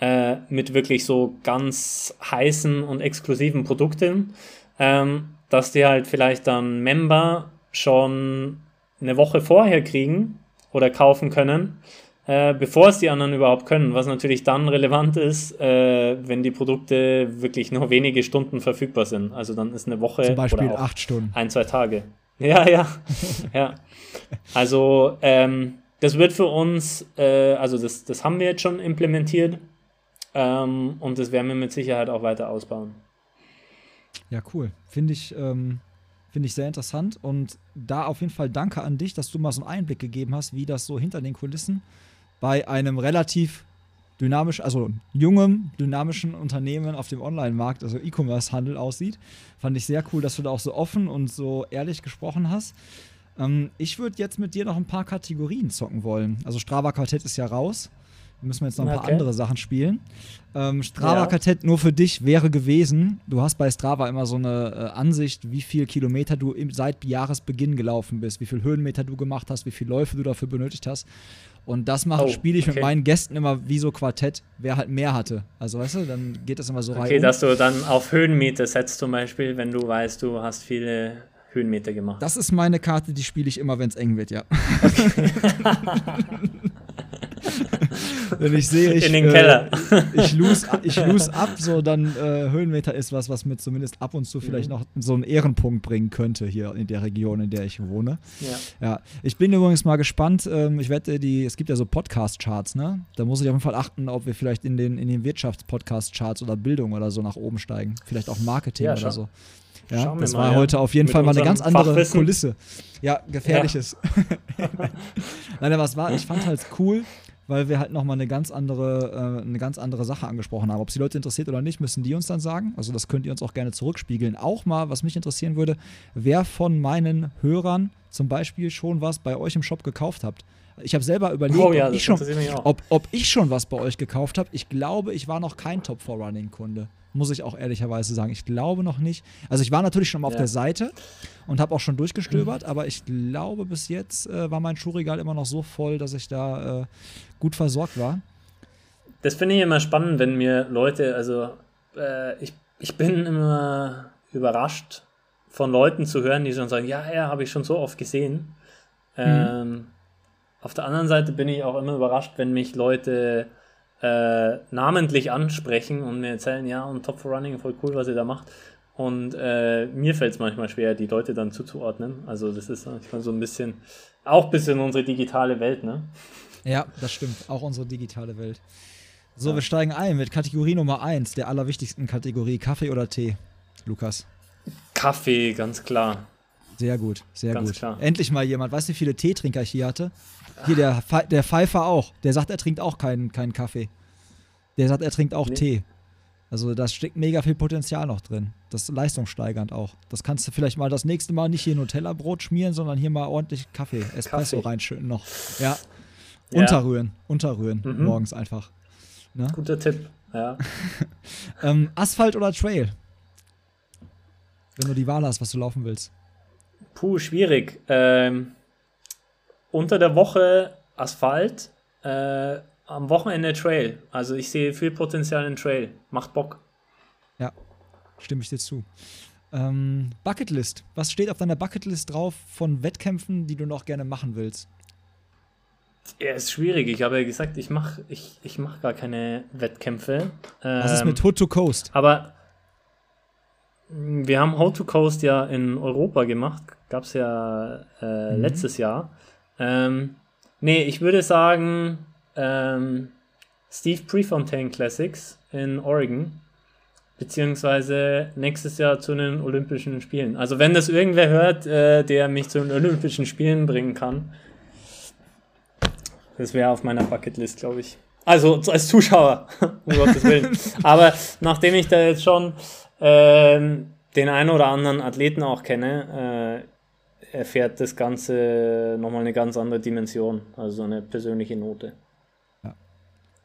äh, mit wirklich so ganz heißen und exklusiven Produkten, ähm, dass die halt vielleicht dann Member schon eine Woche vorher kriegen oder kaufen können, äh, bevor es die anderen überhaupt können. Was natürlich dann relevant ist, äh, wenn die Produkte wirklich nur wenige Stunden verfügbar sind. Also dann ist eine Woche Zum Beispiel oder acht Stunden. ein, zwei Tage. Ja, ja, ja. Also ähm, das wird für uns, äh, also das, das haben wir jetzt schon implementiert ähm, und das werden wir mit Sicherheit auch weiter ausbauen. Ja, cool. Finde ich, ähm, find ich sehr interessant und da auf jeden Fall danke an dich, dass du mal so einen Einblick gegeben hast, wie das so hinter den Kulissen bei einem relativ dynamisch, also jungem, dynamischen Unternehmen auf dem Online-Markt, also E-Commerce-Handel aussieht. Fand ich sehr cool, dass du da auch so offen und so ehrlich gesprochen hast. Ähm, ich würde jetzt mit dir noch ein paar Kategorien zocken wollen. Also Strava Quartett ist ja raus. Müssen wir jetzt noch ein paar okay. andere Sachen spielen. Ähm, Strava-Kartett nur für dich wäre gewesen, du hast bei Strava immer so eine äh, Ansicht, wie viel Kilometer du im, seit Jahresbeginn gelaufen bist, wie viel Höhenmeter du gemacht hast, wie viele Läufe du dafür benötigt hast. Und das mache, oh, spiele ich okay. mit meinen Gästen immer wie so Quartett, wer halt mehr hatte. Also weißt du, dann geht das immer so rein. Okay, dass du dann auf Höhenmeter setzt zum Beispiel, wenn du weißt, du hast viele Höhenmeter gemacht. Das ist meine Karte, die spiele ich immer, wenn es eng wird, ja. Okay. Wenn ich sehe, ich, in den Keller. Äh, ich lose ich lose ab, so dann äh, Höhenmeter ist was, was mir zumindest ab und zu vielleicht mhm. noch so einen Ehrenpunkt bringen könnte hier in der Region, in der ich wohne. Ja. ja. Ich bin übrigens mal gespannt. Ähm, ich wette, die, es gibt ja so Podcast-Charts, ne? Da muss ich auf jeden Fall achten, ob wir vielleicht in den, in den Wirtschaftspodcast-Charts oder Bildung oder so nach oben steigen. Vielleicht auch Marketing ja, oder so. Ja, das war ja. heute auf jeden Mit Fall mal eine ganz andere Fachwissen. Kulisse. Ja, gefährliches. Ja. Nein, aber es war, ich fand halt cool, weil wir halt nochmal eine ganz andere, äh, eine ganz andere Sache angesprochen haben. Ob es die Leute interessiert oder nicht, müssen die uns dann sagen. Also das könnt ihr uns auch gerne zurückspiegeln. Auch mal, was mich interessieren würde, wer von meinen Hörern zum Beispiel schon was bei euch im Shop gekauft habt. Ich habe selber überlegt, oh, ja, ob, ich schon, ob, ob, ich schon was bei euch gekauft habe. Ich glaube, ich war noch kein Top 4 Running Kunde muss ich auch ehrlicherweise sagen. Ich glaube noch nicht. Also ich war natürlich schon mal auf ja. der Seite und habe auch schon durchgestöbert, mhm. aber ich glaube bis jetzt äh, war mein Schuhregal immer noch so voll, dass ich da äh, gut versorgt war. Das finde ich immer spannend, wenn mir Leute, also äh, ich, ich bin immer überrascht von Leuten zu hören, die schon sagen, ja, ja, habe ich schon so oft gesehen. Mhm. Ähm, auf der anderen Seite bin ich auch immer überrascht, wenn mich Leute äh, namentlich ansprechen und mir erzählen, ja, und Top for Running, voll cool, was ihr da macht. Und äh, mir fällt es manchmal schwer, die Leute dann zuzuordnen. Also das ist manchmal so ein bisschen, auch ein bisschen unsere digitale Welt, ne? Ja, das stimmt. Auch unsere digitale Welt. So, ja. wir steigen ein mit Kategorie Nummer 1, der allerwichtigsten Kategorie, Kaffee oder Tee, Lukas? Kaffee, ganz klar. Sehr gut, sehr ganz gut. Klar. Endlich mal jemand. Weißt du, wie viele Teetrinker ich hier hatte? Hier der, der Pfeifer auch. Der sagt, er trinkt auch keinen, keinen Kaffee. Der sagt, er trinkt auch nee. Tee. Also da steckt mega viel Potenzial noch drin. Das ist leistungssteigernd auch. Das kannst du vielleicht mal das nächste Mal nicht hier Nutella-Brot schmieren, sondern hier mal ordentlich Kaffee, Espresso Kaffee. reinschütten noch. Ja. ja. Unterrühren, unterrühren mhm. morgens einfach. Ne? Guter Tipp, ja. ähm, Asphalt oder Trail? Wenn du die Wahl hast, was du laufen willst. Puh, schwierig. Ähm, unter der Woche Asphalt, äh, am Wochenende Trail. Also ich sehe viel Potenzial in Trail. Macht Bock. Ja, stimme ich dir zu. Ähm, Bucketlist. Was steht auf deiner Bucketlist drauf von Wettkämpfen, die du noch gerne machen willst? Ja, ist schwierig. Ich habe ja gesagt, ich mache ich, ich mach gar keine Wettkämpfe. Was ist mit ähm, Hood to Coast? Aber wir haben How to Coast ja in Europa gemacht. Gab es ja äh, mhm. letztes Jahr. Ähm, nee, ich würde sagen ähm, Steve Prefontaine Classics in Oregon. Beziehungsweise nächstes Jahr zu den Olympischen Spielen. Also wenn das irgendwer hört, äh, der mich zu den Olympischen Spielen bringen kann, das wäre auf meiner Bucketlist, glaube ich. Also als Zuschauer, um Gottes Willen. Aber nachdem ich da jetzt schon äh, den einen oder anderen Athleten auch kenne, äh, erfährt das Ganze nochmal eine ganz andere Dimension, also eine persönliche Note. Ja.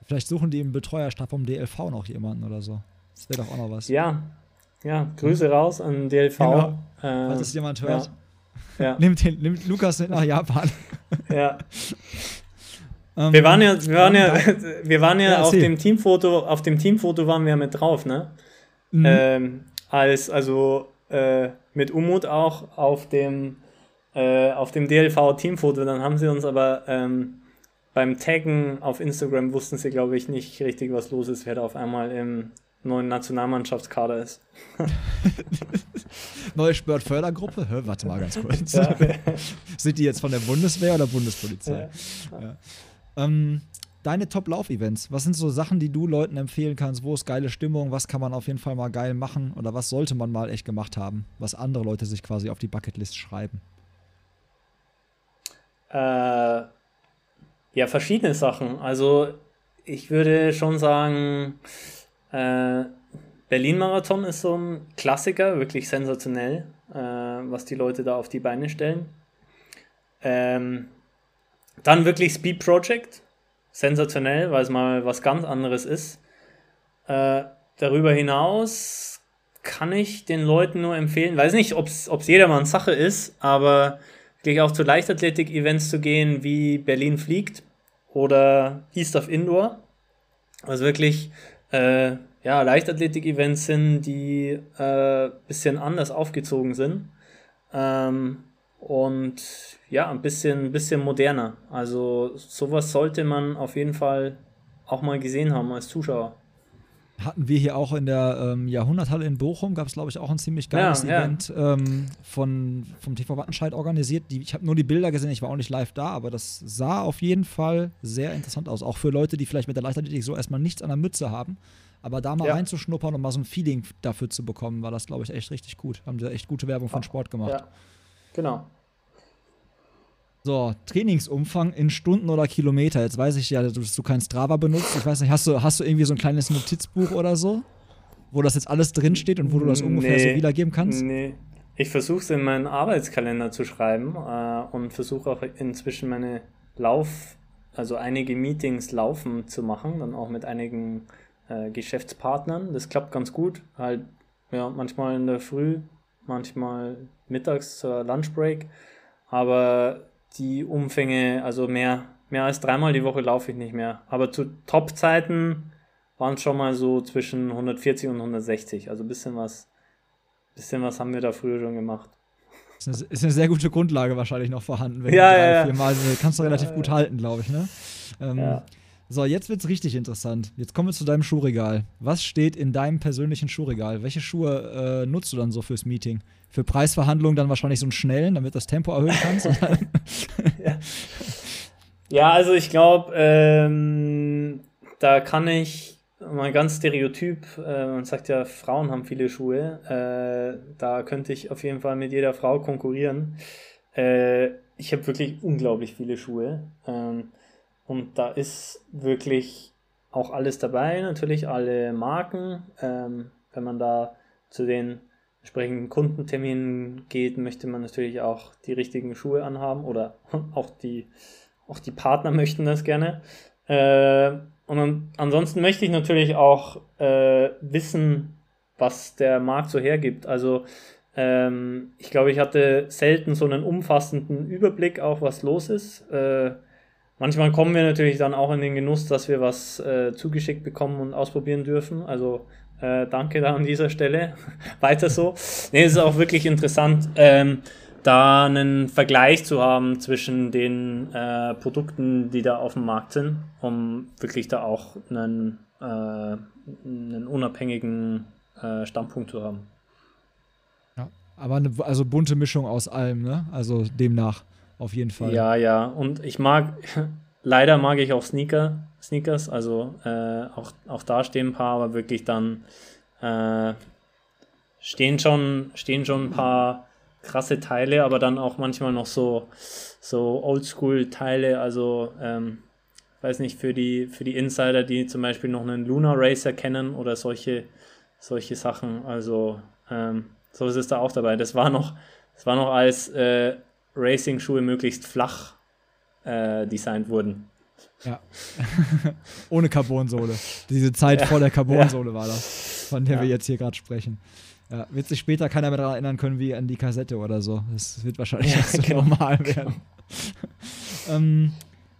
Vielleicht suchen die im Betreuerstab vom DLV noch jemanden oder so. Das wäre doch auch noch was. Ja, ja, Grüße ja. raus an DLV. Genau. Ähm, Falls es jemand hört. Ja. ja. nimmt, den, nimmt Lukas mit nach Japan. Ja. ähm, wir waren ja, wir waren ja, wir waren ja, ja auf dem Teamfoto, auf dem Teamfoto waren wir mit drauf, ne? Mhm. Ähm, als, also äh, mit Umut auch auf dem äh, auf dem DLV-Teamfoto. Dann haben sie uns aber ähm, beim Taggen auf Instagram wussten sie, glaube ich, nicht richtig, was los ist, wer da auf einmal im neuen Nationalmannschaftskader ist. Neue Sportfördergruppe? Hör, warte mal ganz kurz. Ja. Sind die jetzt von der Bundeswehr oder Bundespolizei? Ja. Ja. Ähm, deine Top-Lauf-Events, was sind so Sachen, die du Leuten empfehlen kannst? Wo ist geile Stimmung? Was kann man auf jeden Fall mal geil machen? Oder was sollte man mal echt gemacht haben? Was andere Leute sich quasi auf die Bucketlist schreiben? Äh, ja, verschiedene Sachen. Also ich würde schon sagen, äh, Berlin-Marathon ist so ein Klassiker, wirklich sensationell, äh, was die Leute da auf die Beine stellen. Ähm, dann wirklich Speed Project. sensationell, weil es mal was ganz anderes ist. Äh, darüber hinaus kann ich den Leuten nur empfehlen, weiß nicht, ob es jedermanns Sache ist, aber wirklich auch zu Leichtathletik-Events zu gehen, wie Berlin fliegt oder East of Indoor. Also wirklich äh, ja, Leichtathletik-Events sind, die ein äh, bisschen anders aufgezogen sind. Ähm, und ja, ein bisschen, ein bisschen moderner. Also sowas sollte man auf jeden Fall auch mal gesehen haben als Zuschauer. Hatten wir hier auch in der ähm, Jahrhunderthalle in Bochum, gab es glaube ich auch ein ziemlich geiles ja, Event ja. Ähm, von, vom TV Wattenscheid organisiert. Die, ich habe nur die Bilder gesehen, ich war auch nicht live da, aber das sah auf jeden Fall sehr interessant aus. Auch für Leute, die vielleicht mit der Leichtathletik so erstmal nichts an der Mütze haben. Aber da mal ja. reinzuschnuppern und mal so ein Feeling dafür zu bekommen, war das, glaube ich, echt richtig gut. Haben sie echt gute Werbung von Sport gemacht. Ja, genau. So, Trainingsumfang in Stunden oder Kilometer. Jetzt weiß ich ja, dass du kein Strava benutzt. Ich weiß nicht, hast du, hast du irgendwie so ein kleines Notizbuch oder so? Wo das jetzt alles drinsteht und wo du das ungefähr nee, so wiedergeben kannst? Nee. Ich versuche es in meinen Arbeitskalender zu schreiben äh, und versuche auch inzwischen meine Lauf, also einige Meetings laufen zu machen, dann auch mit einigen äh, Geschäftspartnern. Das klappt ganz gut. Halt, ja, manchmal in der Früh, manchmal mittags zur Lunchbreak. Aber die Umfänge, also mehr, mehr als dreimal die Woche laufe ich nicht mehr. Aber zu Top-Zeiten waren es schon mal so zwischen 140 und 160. Also ein bisschen was, bisschen was haben wir da früher schon gemacht. Ist eine, ist eine sehr gute Grundlage wahrscheinlich noch vorhanden. Wenn ja, du drei, ja, vier Mal, kannst du relativ ja, gut halten, glaube ich. Ne? Ähm, ja. So, jetzt wird es richtig interessant. Jetzt kommen wir zu deinem Schuhregal. Was steht in deinem persönlichen Schuhregal? Welche Schuhe äh, nutzt du dann so fürs Meeting? Für Preisverhandlungen dann wahrscheinlich so einen schnellen, damit das Tempo erhöhen kannst? ja. ja. also ich glaube, ähm, da kann ich mal ganz stereotyp, äh, man sagt ja, Frauen haben viele Schuhe, äh, da könnte ich auf jeden Fall mit jeder Frau konkurrieren. Äh, ich habe wirklich unglaublich viele Schuhe. Ähm, und da ist wirklich auch alles dabei, natürlich alle Marken. Ähm, wenn man da zu den entsprechenden Kundenterminen geht, möchte man natürlich auch die richtigen Schuhe anhaben oder auch die, auch die Partner möchten das gerne. Äh, und ansonsten möchte ich natürlich auch äh, wissen, was der Markt so hergibt. Also ähm, ich glaube, ich hatte selten so einen umfassenden Überblick auch, was los ist. Äh, Manchmal kommen wir natürlich dann auch in den Genuss, dass wir was äh, zugeschickt bekommen und ausprobieren dürfen. Also äh, danke da an dieser Stelle. Weiter so. Nee, es ist auch wirklich interessant, ähm, da einen Vergleich zu haben zwischen den äh, Produkten, die da auf dem Markt sind, um wirklich da auch einen, äh, einen unabhängigen äh, Standpunkt zu haben. Ja, aber eine also bunte Mischung aus allem, ne? Also demnach auf jeden Fall. Ja, ja. Und ich mag, leider mag ich auch Sneaker, Sneakers. Also äh, auch, auch da stehen ein paar, aber wirklich dann äh, stehen, schon, stehen schon ein paar krasse Teile, aber dann auch manchmal noch so, so Oldschool-Teile. Also, ähm, weiß nicht, für die, für die Insider, die zum Beispiel noch einen Lunar Racer kennen oder solche, solche Sachen. Also, ähm, so ist es da auch dabei. Das war noch, das war noch als äh, Racing-Schuhe möglichst flach äh, designt wurden. Ja. Ohne Carbonsohle. Diese Zeit ja. vor der Carbonsohle ja. war das, von der ja. wir jetzt hier gerade sprechen. Ja, wird sich später keiner mehr daran erinnern können wie an die Kassette oder so. Das wird wahrscheinlich ja, so genau. normal werden. ähm,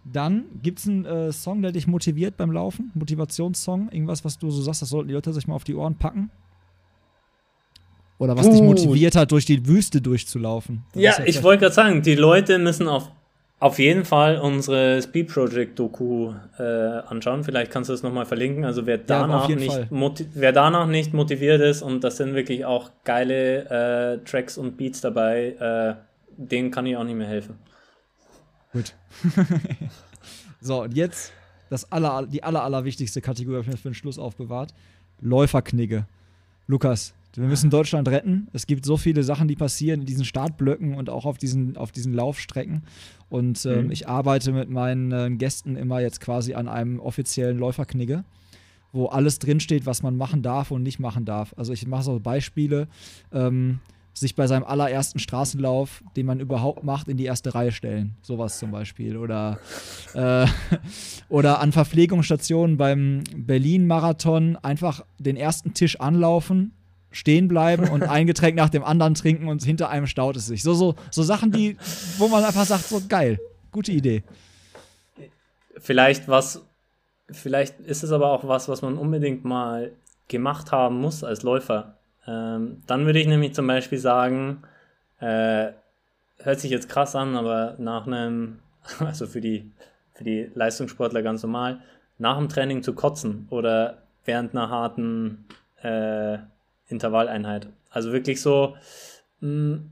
dann gibt es einen äh, Song, der dich motiviert beim Laufen? Motivationssong? Irgendwas, was du so sagst, das sollten die Leute sich mal auf die Ohren packen? Oder was Puh. dich motiviert hat, durch die Wüste durchzulaufen. Das ja, ja ich wollte gerade sagen, die Leute müssen auf, auf jeden Fall unsere Speed Project Doku äh, anschauen. Vielleicht kannst du es nochmal verlinken. Also wer danach, ja, nicht wer danach nicht motiviert ist und das sind wirklich auch geile äh, Tracks und Beats dabei, äh, denen kann ich auch nicht mehr helfen. Gut. so, und jetzt das aller, die aller, allerwichtigste Kategorie, habe ich mir für den Schluss aufbewahrt. Läuferknigge. Lukas, wir müssen Deutschland retten. Es gibt so viele Sachen, die passieren in diesen Startblöcken und auch auf diesen, auf diesen Laufstrecken. Und ähm, mhm. ich arbeite mit meinen äh, Gästen immer jetzt quasi an einem offiziellen Läuferknigge, wo alles drinsteht, was man machen darf und nicht machen darf. Also ich mache so Beispiele. Ähm, sich bei seinem allerersten Straßenlauf, den man überhaupt macht, in die erste Reihe stellen. Sowas zum Beispiel. Oder, äh, oder an Verpflegungsstationen beim Berlin-Marathon einfach den ersten Tisch anlaufen, stehen bleiben und ein Getränk nach dem anderen trinken und hinter einem staut es sich. So, so, so Sachen, die, wo man einfach sagt, so geil, gute Idee. Vielleicht was, vielleicht ist es aber auch was, was man unbedingt mal gemacht haben muss als Läufer ähm, dann würde ich nämlich zum Beispiel sagen, äh, hört sich jetzt krass an, aber nach einem, also für die, für die Leistungssportler ganz normal, nach dem Training zu kotzen oder während einer harten äh, Intervalleinheit. Also wirklich so, mh, hm,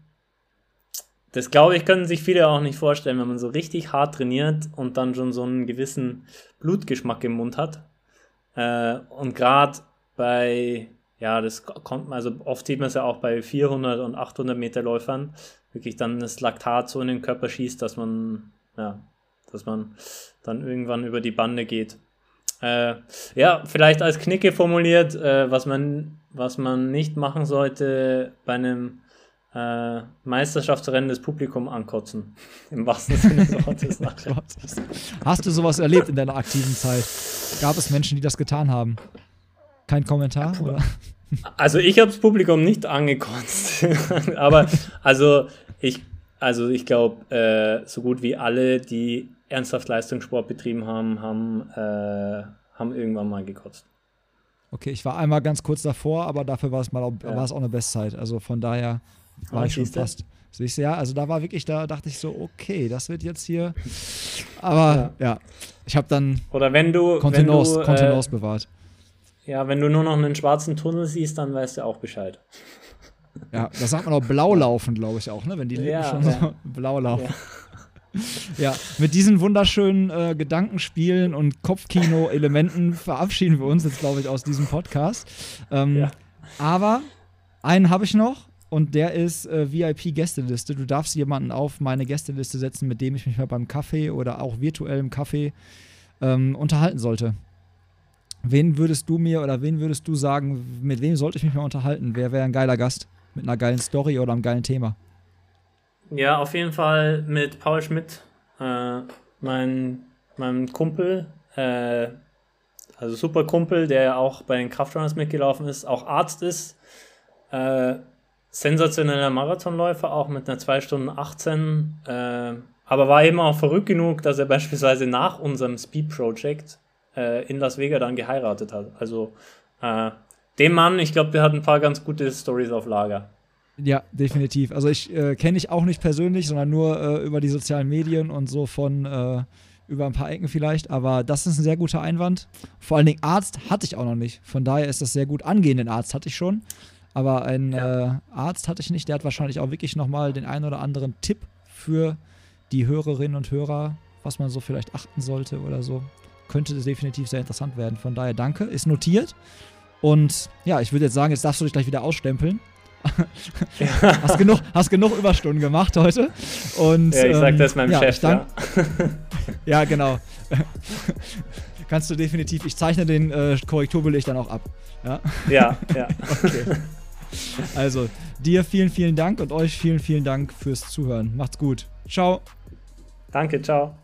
das glaube ich, können sich viele auch nicht vorstellen, wenn man so richtig hart trainiert und dann schon so einen gewissen Blutgeschmack im Mund hat. Äh, und gerade bei ja, das kommt, also oft sieht man es ja auch bei 400 und 800 Meter Läufern, wirklich dann das Laktat so in den Körper schießt, dass man, ja, dass man dann irgendwann über die Bande geht. Äh, ja, vielleicht als Knicke formuliert, äh, was, man, was man nicht machen sollte bei einem äh, Meisterschaftsrennen des Publikum ankotzen. Im wahrsten Sinne des Wortes. Hast du sowas erlebt in deiner aktiven Zeit? Gab es Menschen, die das getan haben? Kein Kommentar? Oder? Also ich habe das Publikum nicht angekotzt. Aber also ich, also ich glaube, äh, so gut wie alle, die ernsthaft Leistungssport betrieben haben, haben, äh, haben irgendwann mal gekotzt. Okay, ich war einmal ganz kurz davor, aber dafür war es mal auch, ja. war es auch eine Bestzeit. Also von daher war ich schon fast. Siehst du, ja, also da war wirklich, da dachte ich so, okay, das wird jetzt hier. Aber ja, ja ich habe dann Oder wenn du, Kontenance, wenn du, Kontenance äh, bewahrt. Ja, wenn du nur noch einen schwarzen Tunnel siehst, dann weißt du auch Bescheid. Ja, das sagt man auch blau laufen, glaube ich auch, ne? Wenn die Lippen ja, schon so blau laufen. Ja. mit diesen wunderschönen äh, Gedankenspielen und Kopfkino-Elementen verabschieden wir uns jetzt, glaube ich, aus diesem Podcast. Ähm, ja. Aber einen habe ich noch und der ist äh, VIP-Gästeliste. Du darfst jemanden auf meine Gästeliste setzen, mit dem ich mich mal beim Kaffee oder auch virtuell im Kaffee ähm, unterhalten sollte. Wen würdest du mir oder wen würdest du sagen, mit wem sollte ich mich mal unterhalten? Wer wäre ein geiler Gast? Mit einer geilen Story oder einem geilen Thema? Ja, auf jeden Fall mit Paul Schmidt, äh, mein, mein Kumpel, äh, also super Kumpel, der auch bei den Kraftrunners mitgelaufen ist, auch Arzt ist. Äh, sensationeller Marathonläufer, auch mit einer 2 Stunden 18. Äh, aber war eben auch verrückt genug, dass er beispielsweise nach unserem Speed Project äh, in Las Vegas dann geheiratet hat. Also äh, dem Mann, ich glaube, der hat ein paar ganz gute Stories auf Lager. Ja, definitiv. Also ich äh, kenne ich auch nicht persönlich, sondern nur äh, über die sozialen Medien und so von äh, über ein paar Ecken vielleicht. Aber das ist ein sehr guter Einwand. Vor allen Dingen Arzt hatte ich auch noch nicht. Von daher ist das sehr gut. Angehenden Arzt hatte ich schon. Aber einen ja. Äh, Arzt hatte ich nicht. Der hat wahrscheinlich auch wirklich nochmal den einen oder anderen Tipp für die Hörerinnen und Hörer, was man so vielleicht achten sollte oder so könnte definitiv sehr interessant werden. Von daher danke, ist notiert. Und ja, ich würde jetzt sagen, jetzt darfst du dich gleich wieder ausstempeln. Ja. hast, genug, hast genug Überstunden gemacht heute. Und, ja, ich sag das meinem ja, Chef. Ja. ja, genau. Kannst du definitiv, ich zeichne den äh, Korrekturbeleg dann auch ab. Ja, ja. ja. okay. Also, dir vielen, vielen Dank und euch vielen, vielen Dank fürs Zuhören. Macht's gut. Ciao. Danke, ciao.